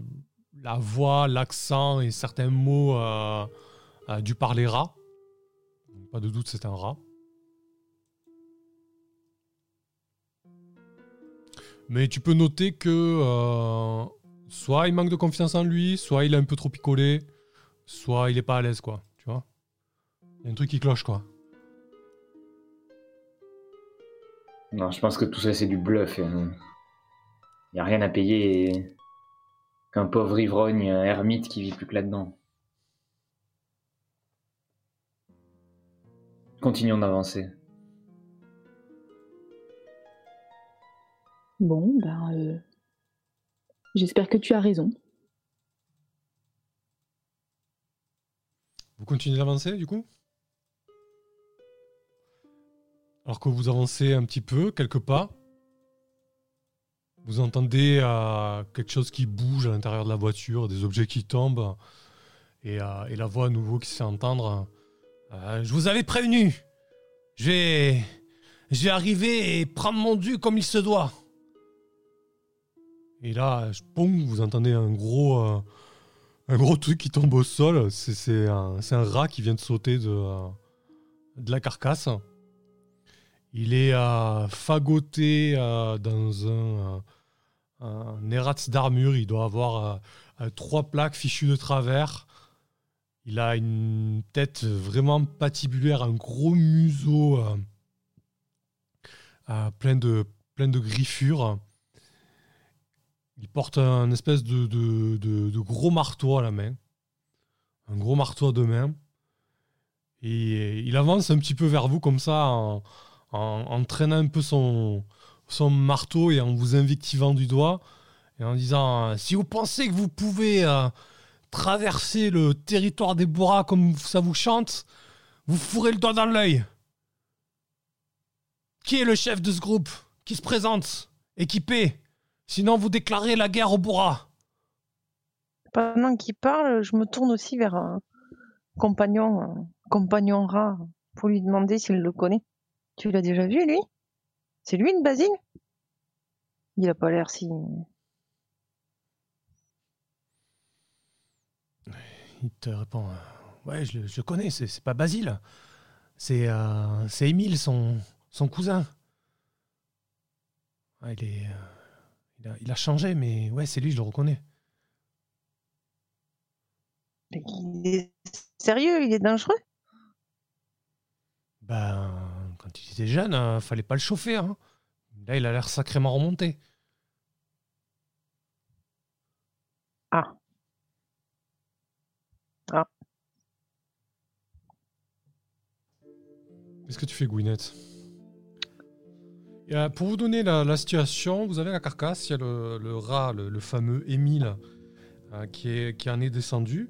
la voix, l'accent et certains mots euh, du parler rat. Pas de doute, c'est un rat. Mais tu peux noter que soit il manque de confiance en lui, soit il est un peu trop picolé, soit il est pas à l'aise, quoi. Il y a un truc qui cloche, quoi. Non, je pense que tout ça c'est du bluff. Il n'y a rien à payer et qu'un pauvre ivrogne, un ermite qui vit plus que là-dedans. Continuons d'avancer. Bon, ben. euh, J'espère que tu as raison. Vous continuez d'avancer du coup? Alors que vous avancez un petit peu, quelques pas, vous entendez euh, quelque chose qui bouge à l'intérieur de la voiture, des objets qui tombent, et, euh, la voix à nouveau qui se fait entendre. Euh, je vous avais prévenu Je vais, arriver et prendre mon dû comme il se doit. Et là, vous entendez un gros, un gros truc qui tombe au sol. C'est un, un rat qui vient de sauter de la carcasse. Il est euh, fagoté euh, dans un, euh, un d'armure. Il doit avoir trois plaques fichues de travers. Il a une tête vraiment patibulaire, un gros museau plein, de, plein de griffures. Il porte un espèce de, de, de- de gros marteau à la main. Un gros marteau à deux mains. Et il avance un petit peu vers vous comme ça en, traînant un peu son, marteau et en vous invectivant du doigt et en disant si vous pensez que vous pouvez euh, traverser le territoire des Boras comme ça vous chante, vous fourrez le doigt dans l'œil. Qui est le chef de ce groupe Qui se présente Équipé? Sinon, vous déclarez la guerre aux Boras. Pendant qu'il parle, je me tourne aussi vers, euh, compagnon, euh, compagnon rat pour lui demander s'il le connaît. Tu l'as déjà vu, lui? C'est lui, une Basile Il a pas l'air si... Il te répond euh, Ouais, je, le- je connais, c'est pas Basile. C'est euh, Émile, son, son cousin. Ouais, il, est, euh, il, a, il a changé, mais ouais, c'est lui, je le reconnais. Mais Il est sérieux, il est dangereux? Ben, quand il était jeune, euh, fallait pas le chauffer. hein. Là, il a l'air sacrément remonté. Ah. Ah. Qu'est-ce que tu fais, Gwyneth? Et, euh, Pour vous donner la, la situation, vous avez la carcasse, il y a le, le rat, le, le fameux Émile, euh, qui, est, qui en est descendu.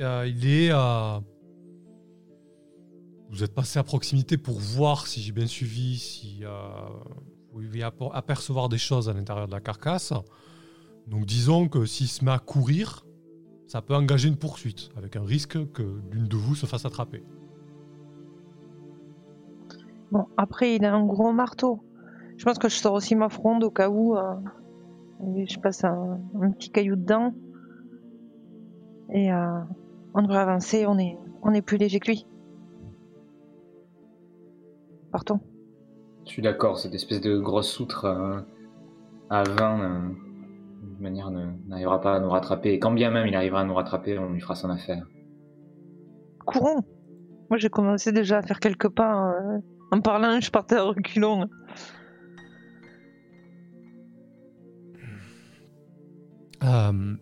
Euh, il est à... Vous êtes passé à proximité pour voir, si j'ai bien suivi, si euh, vous pouviez apo- apercevoir des choses à l'intérieur de la carcasse. Donc disons que s'il se met à courir, ça peut engager une poursuite, avec un risque que l'une de vous se fasse attraper. Bon, après, il a un gros marteau. Je pense que je sors aussi ma fronde au cas où. euh, je passe un, un petit caillou dedans. Et euh, on devrait avancer, on est, on est plus léger que lui. Partons. Je suis d'accord, cette espèce de grosse outre euh, à 20, euh, de toute manière, ne- n'arrivera pas à nous rattraper. Et quand bien même il arrivera à nous rattraper, on lui fera son affaire. Courons Moi, j'ai commencé déjà à faire quelques pas. euh, en parlant, je partais à reculons. Euh,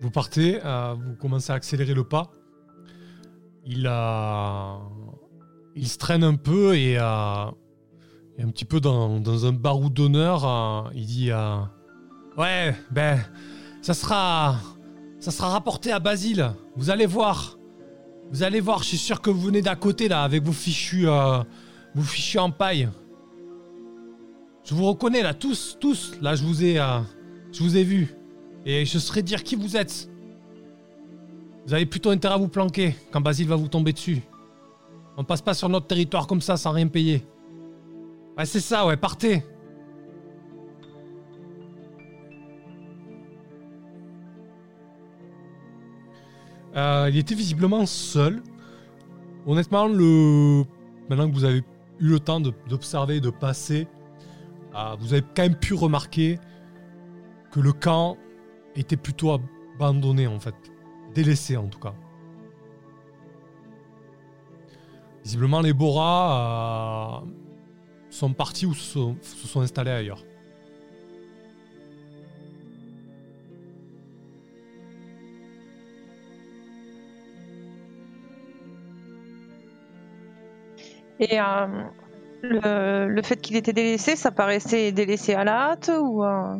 vous partez, euh, vous commencez à accélérer le pas. Il, a, il se traîne un peu et, euh, un petit peu dans, un baroud d'honneur, euh, il dit euh, Ouais, ben, ça sera, ça sera rapporté à Basile. Vous allez voir. Vous allez voir, je suis sûr que vous venez d'à côté là avec vos fichus, vos fichus en paille. Je vous reconnais là, tous, tous. Là, je vous ai, je vous ai vu. Et je saurais dire qui vous êtes. Vous avez plutôt intérêt à vous planquer quand Basile va vous tomber dessus. On passe pas sur notre territoire comme ça sans rien payer. Ouais, c'est ça, ouais, partez. Euh, il était visiblement seul. Honnêtement, le... maintenant que vous avez eu le temps d'observer, de, passer, euh, vous avez quand même pu remarquer que le camp était plutôt abandonné en fait. Délaissé en tout cas. Visiblement, les Boras euh, sont partis ou se sont, se sont installés ailleurs. Et euh, le, le fait qu'il était délaissé, ça paraissait délaissé à la hâte ou, euh,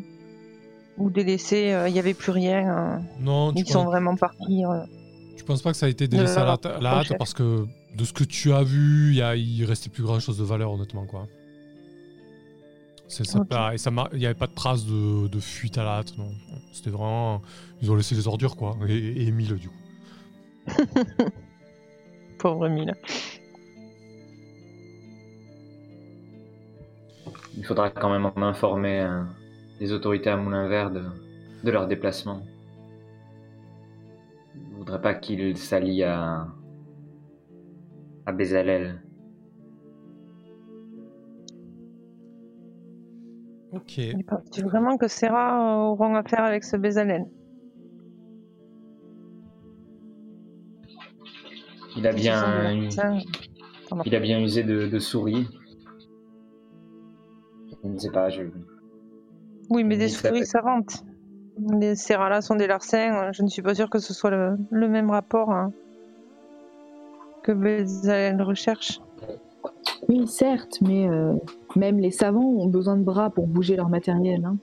ou délaissé, euh, il n'y avait plus rien. Non, ils sont vraiment partis. tu penses pas que ça a été délaissé à la, à la hâte parce que de ce que tu as vu, il y a- il restait plus grand chose de valeur honnêtement quoi. C'est ça, Ok. pas- et ça il n'y avait pas de traces de, de fuite à la hâte, non. C'était vraiment. Ils ont laissé les ordures, quoi. Et, et Émile, du coup. Pauvre Emile. Il faudra quand même en informer euh, les autorités à Moulin Vert de, de leur déplacement. Je ne voudrais pas qu'ils s'allient à, à Bézalel. Ok. Il pense vraiment que Serra euh, auront affaire avec ce Bézalel. Il a bien, il a bien usé de, de souris. Je ne sais pas, je... Oui, mais des souris savantes. Les Serra sont des larcins. euh, Je ne suis pas sûre que ce soit le, le même rapport hein, que Bézalel recherche. Oui, certes, mais euh, même les savants ont besoin de bras pour bouger leur matériel. Hein,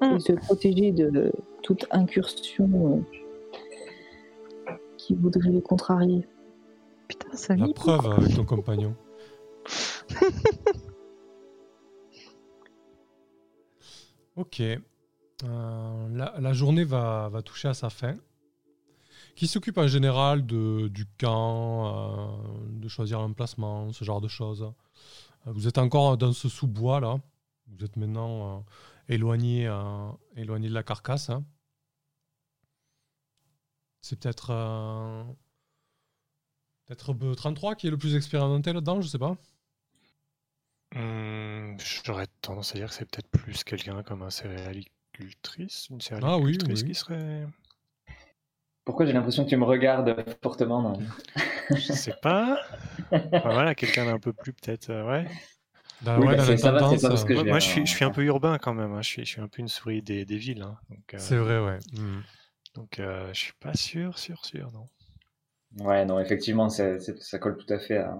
Mm. Et se protéger de toute incursion euh, qui voudrait les contrarier. Putain, ça La preuve avec ton compagnon. ok. Euh, la, la journée va, va toucher à sa fin. Qui s'occupe en général de, du camp, euh, de choisir l'emplacement, ce genre de choses. Euh, Vous êtes encore dans ce sous-bois là. Vous êtes maintenant euh, éloigné, euh, éloigné de la carcasse. hein. C'est peut-être peut-être B33 qui est le plus expérimenté là-dedans, je sais pas. Hum, J'aurais tendance à dire que c'est peut-être plus quelqu'un comme un céréalicultrice, une Ah oui, céréalicultrice oui. qui serait. Pourquoi j'ai l'impression que tu me regardes fortement non Je sais pas. Enfin, voilà, quelqu'un d'un peu plus peut-être. euh, ouais. Dans, Oui, bah, dans va, euh, Moi, je, suis, en- je suis un peu urbain quand même. hein. Je, suis, je suis un peu une souris des, des villes. hein. Euh, C'est vrai, ouais. Hmm. donc euh, je suis pas sûr, sûr, sûr, non. Ouais, non, effectivement, ça colle tout à fait à,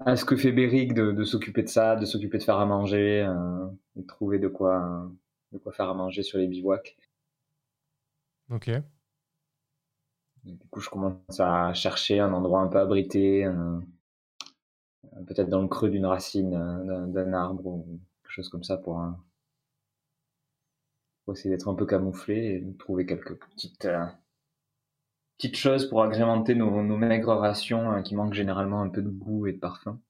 à ce que fait Béric de, de s'occuper de ça, de s'occuper de faire à manger, euh, et de trouver de quoi, de quoi faire à manger sur les bivouacs. Ok. Du coup, je commence à chercher un endroit un peu abrité, peut-être dans le creux d'une racine euh, d'un arbre ou quelque chose comme ça pour, euh, essayer d'être un peu camouflé et trouver quelques petites, euh, petites choses pour agrémenter nos, maigres rations qui manquent généralement un peu de goût et de parfum.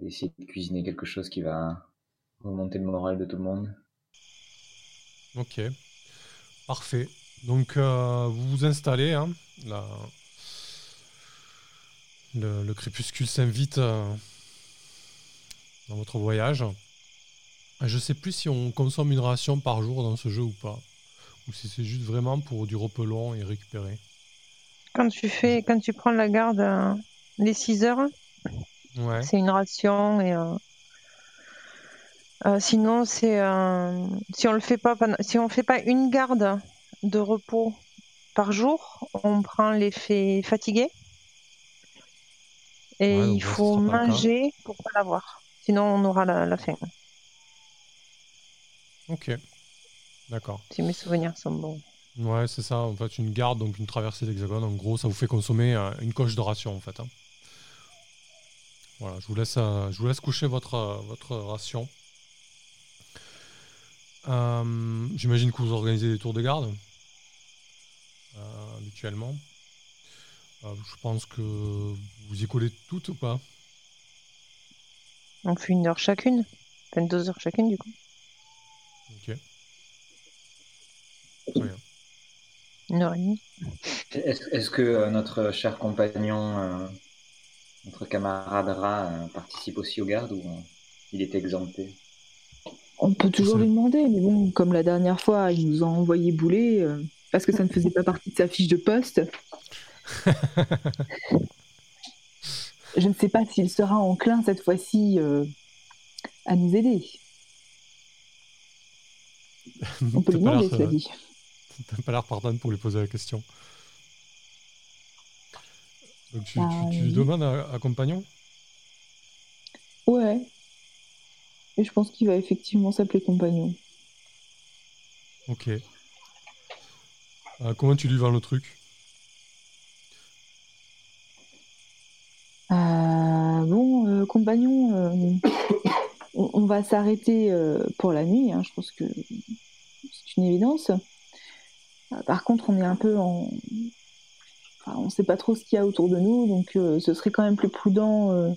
Et essayer de cuisiner quelque chose qui va remonter le moral de tout le monde. Ok. Parfait. Donc, euh, vous vous installez. hein. La- Le, le crépuscule s'invite euh, dans votre voyage. Je sais plus si on consomme une ration par jour dans ce jeu ou pas. Ou si c'est juste vraiment pour du repelon et récupérer. Quand tu fais, quand tu prends la garde euh, les 6 heures, Ouais. c'est une ration et sinon c'est si on le fait pas si on fait pas une garde de repos par jour, on prend l'effet fatigué et Ouais, il faut manger pour pas l'avoir. Sinon on aura la, la faim. Ok. D'accord. Si mes souvenirs sont bons. Ouais, c'est ça. En fait, une garde, donc une traversée d'hexagone. En gros, ça vous fait consommer euh, une coche de ration, en fait. hein. Voilà, je vous laisse, euh, je vous laisse coucher votre, euh, votre ration. J'imagine que vous organisez des tours de garde, habituellement. Euh, je pense que vous y collez toutes ou pas? On fait une heure chacune, enfin deux heures chacune du coup. Ok. Très bien. Une heure et demie. Est-ce que euh, notre cher compagnon, euh, notre camarade Ra, euh, participe aussi aux gardes ou euh, il est exempté? On peut toujours lui demander, mais bon, comme la dernière fois, il nous a envoyé bouler euh, parce que ça ne faisait pas partie de sa fiche de poste. Je ne sais pas s'il sera enclin cette fois-ci euh, à nous aider. On peut lui demander, cela euh, dit. T'as pas l'air partante pour lui poser la question. Donc tu, Bah, tu- tu lui oui. demandes à, à compagnon? Ouais. Et je pense qu'il va effectivement s'appeler compagnon. Ok. Euh, comment tu lui vends le truc? Euh, bon, euh, compagnon, euh, on, va s'arrêter pour la nuit. hein, je pense que c'est une évidence. Par contre, on est un peu en. On ne sait pas trop ce qu'il y a autour de nous, donc ce serait quand même plus prudent euh,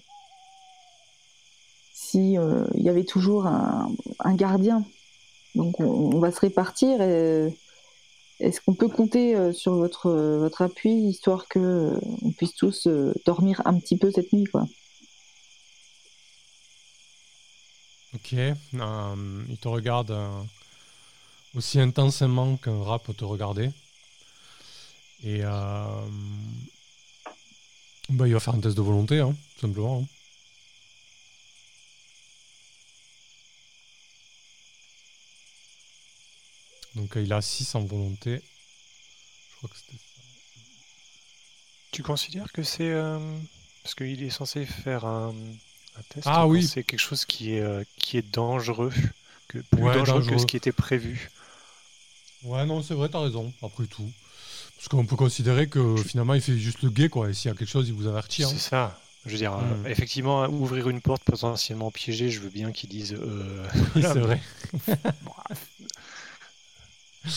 si euh, y avait toujours un, gardien. Donc, on, va se répartir. Est-ce qu'on peut compter euh, sur votre, euh, votre appui, histoire que euh, on puisse tous dormir un petit peu cette nuit, quoi? Ok. il te regarde aussi intensément qu'un rat peut te regarder. Et bah, il va faire un test de volonté, hein, tout simplement. hein. Donc euh, il a 6 en volonté. Je crois que c'était ça. Tu considères que c'est. euh, Parce qu'il est censé faire un, un test. Ah ou oui. C'est quelque chose qui est, euh, qui est dangereux. Que, plus Ouais, dangereux, que ce qui était prévu? Ouais, non, c'est vrai, t'as raison, après tout. Parce qu'on peut considérer que finalement il fait juste le guet, quoi. Et s'il y a quelque chose, il vous avertit. hein. C'est ça. Je veux dire, euh, Hmm. effectivement, ouvrir une porte potentiellement piégée, je veux bien qu'ils disent. euh, c'est vrai.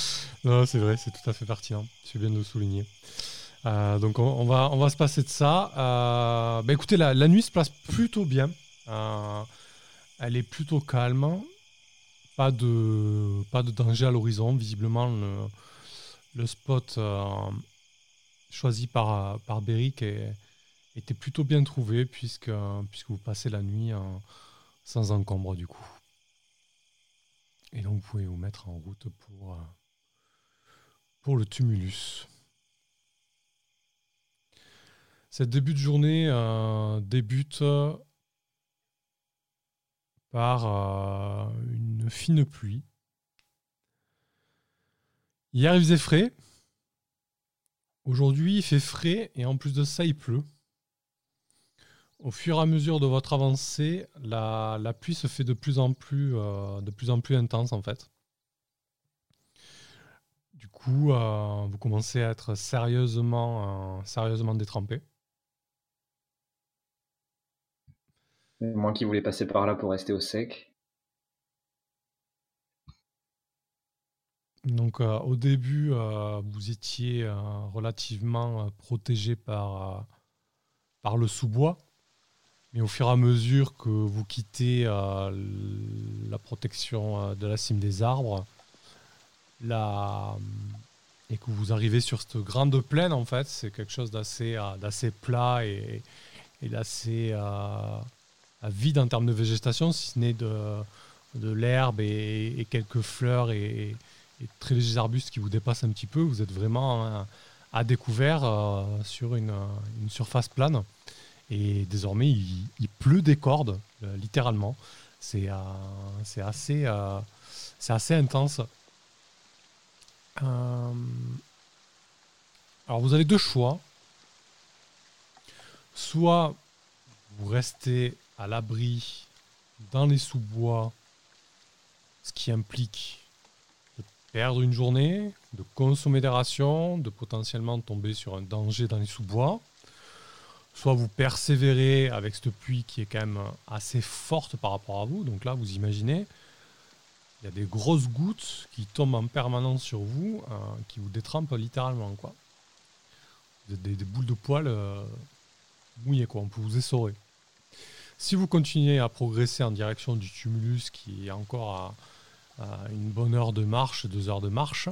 Non, c'est vrai, c'est tout à fait pertinent. Tu viens de le souligner. Euh, donc on, va, on va se passer de ça. Euh, bah, écoutez, la, nuit se passe plutôt bien. Euh, elle est plutôt calme. Pas de, pas de danger à l'horizon. Visiblement, le, le spot choisi par, par Beric était plutôt bien trouvé puisque, puisque vous passez la nuit sans encombre du coup. Et donc vous pouvez vous mettre en route pour, euh, le tumulus. Cette début de journée euh, débute par euh, une fine pluie. Hier, il faisait frais. Aujourd'hui, il fait frais et en plus de ça, il pleut. Au fur et à mesure de votre avancée, la, la pluie se fait de plus en plus, euh, de plus en plus intense en fait. Du coup, euh, vous commencez à être sérieusement, euh, sérieusement détrempé. Moi qui voulais passer par là pour rester au sec. Donc euh, au début, euh, vous étiez euh, relativement protégé par, par le sous-bois. Mais au fur et à mesure que vous quittez euh, la protection euh, de la cime des arbres, la- et que vous arrivez sur cette grande plaine, en fait, c'est quelque chose d'assez euh, plat et, d'assez euh, vide en termes de végétation, si ce n'est de, l'herbe et, quelques fleurs et, très légers arbustes qui vous dépassent un petit peu. Vous êtes vraiment euh, à découvert euh, sur euh, une surface plane. Et désormais, il, pleut des cordes, euh, littéralement. C'est euh, assez, euh, assez intense. Alors, vous avez deux choix. Soit vous restez à l'abri dans les sous-bois, ce qui implique de perdre une journée, de consommer des rations, de potentiellement tomber sur un danger dans les sous-bois. Soit vous persévérez avec cette pluie qui est quand même assez forte par rapport à vous. Donc là, vous imaginez, il y a des grosses gouttes qui tombent en permanence sur vous, euh, qui vous détrempent littéralement. Quoi. Des, des boules de poils euh, mouillées, quoi. on peut vous essorer. Si vous continuez à progresser en direction du tumulus qui est encore à une bonne heure de marche, deux heures de marche,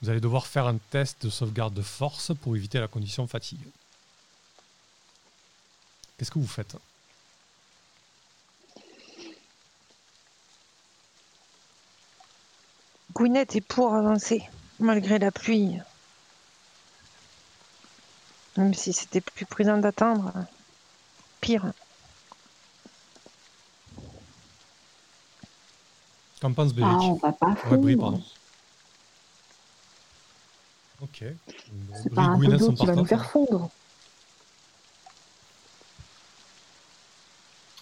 vous allez devoir faire un test de sauvegarde de force pour éviter la condition fatigue. Qu'est-ce que vous faites Gwyneth est pour avancer, malgré la pluie. Même si c'était plus prudent d'attendre. Pire. Qu'en pense Ah, Béric on va pas Ouais, Brie, pardon. Ok. C'est pas un peu Gwyneth d'eau sont qui va nous faire fondre.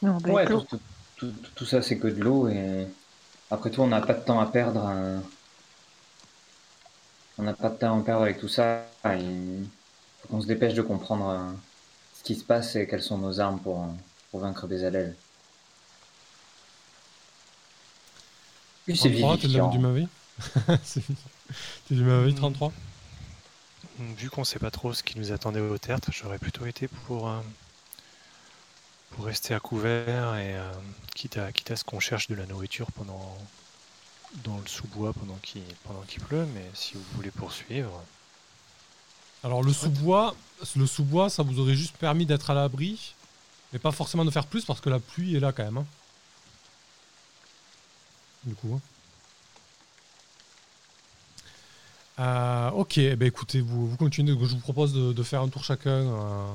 Non, bah, Ouais, tout, tout- tout- tout ça c'est que de l'eau et après tout on n'a pas de temps à perdre. hein. On n'a pas de temps à perdre avec tout ça. Il faut qu'on se dépêche de comprendre euh, ce qui se passe et quelles sont nos armes pour, euh, pour vaincre Bézalel. Puis c'est 33, t'es de la- vivifiant. du C'est- T'es du même avis, 33 Vu qu'on sait pas trop ce qui nous attendait au tertre, j'aurais plutôt été pour, euh, pour rester à couvert et euh, quitte, à, ce qu'on cherche de la nourriture pendant dans le sous-bois pendant qu'il pendant qu'il pleut, mais si vous voulez poursuivre, Alors le sous-bois, le sous-bois, ça vous aurait juste permis d'être à l'abri, mais pas forcément de faire plus parce que la pluie est là quand même. hein. Du coup. hein. Euh, ok, eh ben écoutez, vous, vous continuez. Je vous propose de, de faire un tour chacun, euh,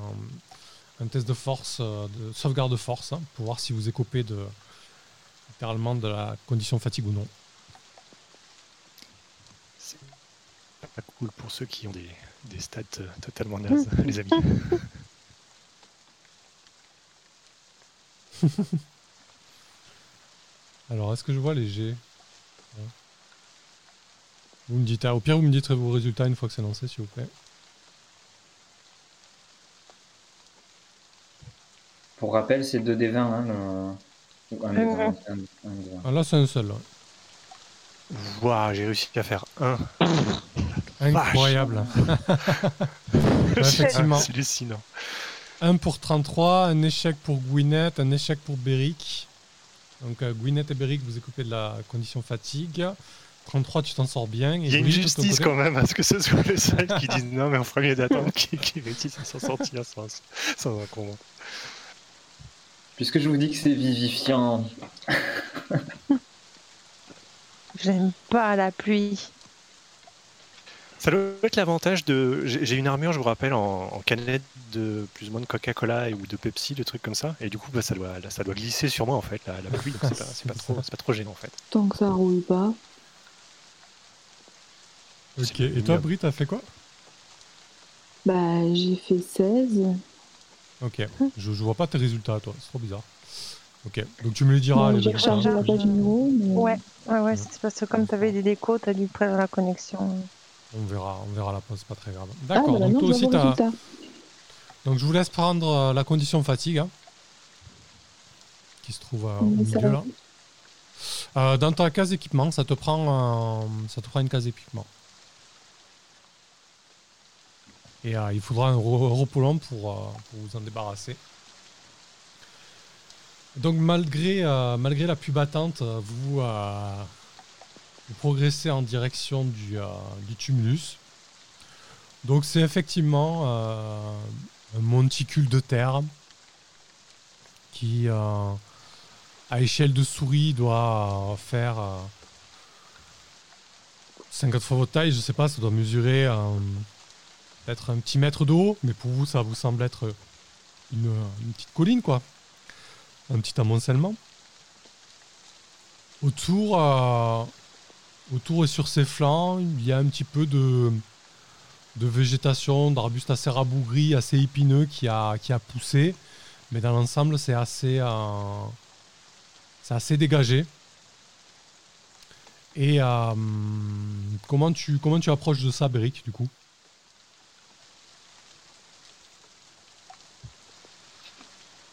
un test de force, euh, de sauvegarde de force, hein, pour voir si vous écopez de littéralement de la condition fatigue ou non. c'est pas cool pour ceux qui ont des, des stats euh, totalement nazes, les amis. Alors, est-ce que je vois les G? Ouais. Vous me dites, ah, au pire, vous me dites vos résultats une fois que c'est lancé, s'il vous plaît. Pour rappel, c'est 2 des 20. Hein, le... ou un des. 20, un- un des 20. Ah, là, c'est un seul. ouais. Waouh, j'ai réussi à faire un. Incroyable. Effectivement. C'est hallucinant. 1 pour 33, un échec pour Gwyneth, un échec pour Beric. Donc euh, Gwyneth et Beric, vous écoutez de la condition fatigue. 33, tu t'en sors bien. Il y a une justice quand même à ce que ce soit le seul qui dise non, mais on ferait mieux d'attendre qui, qui réussisse à s'en sortir sans, sans un combat. Puisque je vous dis que c'est vivifiant. J'aime pas la pluie. Ça doit être l'avantage de. J'ai une armure, je vous rappelle, en, en canette de plus ou moins de Coca-Cola ou de Pepsi, de trucs comme ça. Et du coup, bah, ça, doit, ça doit glisser sur moi en fait, la, la pluie. Donc c'est pas, c'est pas, trop- c'est pas trop gênant en fait. Tant que ça roule pas. Ok, et toi, Brie, t'as fait quoi? Bah, j'ai fait 16. Ok, je, je vois pas tes résultats, toi, c'est trop bizarre. Ok, donc tu me les diras. J'ai rechargé la page numéro. Mais... Ouais, ouais, ouais, c'est parce que comme t'avais des décos, t'as dû perdre la connexion. On verra, on verra la pause, c'est pas très grave. Ah, D'accord, bah, donc toi je aussi, t'as. Donc je vous laisse prendre euh, la condition fatigue, hein, qui se trouve euh, au milieu là. Euh, dans ta case équipement, ça te prend, euh, ça te prend une case équipement. Et euh, il faudra un re- repos long pour, euh, pour vous en débarrasser. Donc malgré, euh, malgré la pluie battante, vous, vous progressez en direction du, tumulus. Donc c'est effectivement un monticule de terre qui, à échelle de souris, doit faire euh, 50 fois votre taille. Je sais pas, ça doit mesurer peut-être un petit mètre de haut, mais pour vous, ça vous semble être une, petite colline, quoi. Un petit amoncellement. Autour, euh, autour et sur ses flancs, il y a un petit peu de, végétation, d'arbustes assez rabougris, assez épineux qui a, qui a poussé. Mais dans l'ensemble, c'est assez, euh, c'est assez dégagé. Et euh, comment, tu, comment tu approches de ça, Beric, du coup?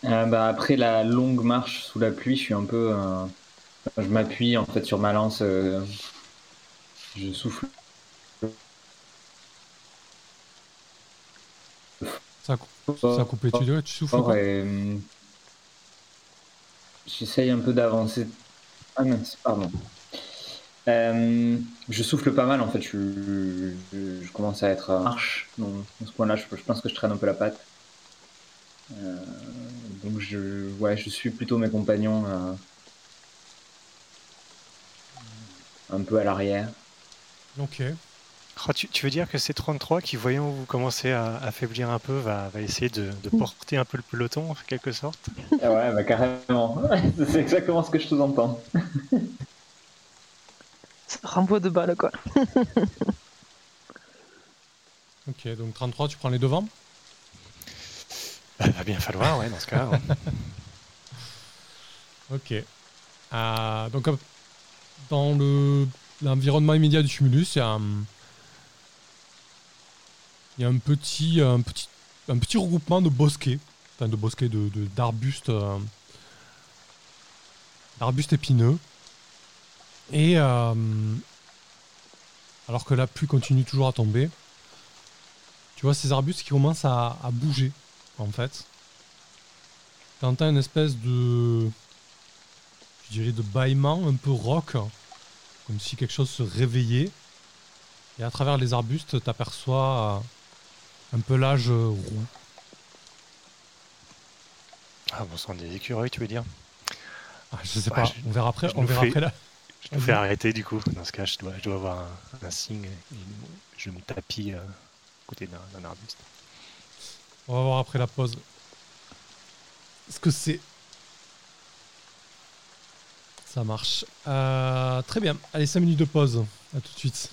Euh, bah, après la longue marche sous la pluie, je suis un peu. euh, Je m'appuie en fait sur ma lance. euh, Je souffle. ça, ça a coupé, tu, tu souffles J'essaye un peu d'avancer. Ah mince, pardon. Euh, je souffle pas mal en fait, je, je, je commence à être marche. Donc, à ce point-là, je, je pense que je traîne un peu la patte. Euh, donc je, ouais, je suis plutôt mes compagnons euh, un peu à l'arrière. Ok. Oh, tu, tu veux dire que c'est 33 qui, voyant vous commencer à affaiblir un peu, va, va essayer de, de porter un peu le peloton en quelque sorte? Ah ouais, bah carrément. C'est exactement ce que je sous-entends. Ça renvoie de balles, quoi. Ok, donc 33, tu prends les devants? Bah, Va bien falloir, ouais, dans ce cas. Ok. Euh, donc, euh, dans le- l'environnement immédiat du tumulus, il y a un, il petit, regroupement de bosquets, enfin de bosquets euh, d'arbustes épineux. Et alors que la pluie continue toujours à tomber, tu vois ces arbustes qui commencent à bouger, en fait. T'entends une espèce de je dirais, de bâillement un peu rock, comme si quelque chose se réveillait. Et à travers les arbustes, t'aperçois un pelage roux. Ah bon sang, des écureuils, tu veux dire? Ah, je sais Ouais, pas, je- on verra après. je On verra fais- après là. Je te fais arrêter du coup. Dans ce cas, je dois, je dois avoir un, un signe. et je me tapis euh, à côté d'un arbuste. On va voir après la pause. Ce que c'est. Ça marche. Euh, très bien. Allez, 5 minutes de pause. À tout de suite.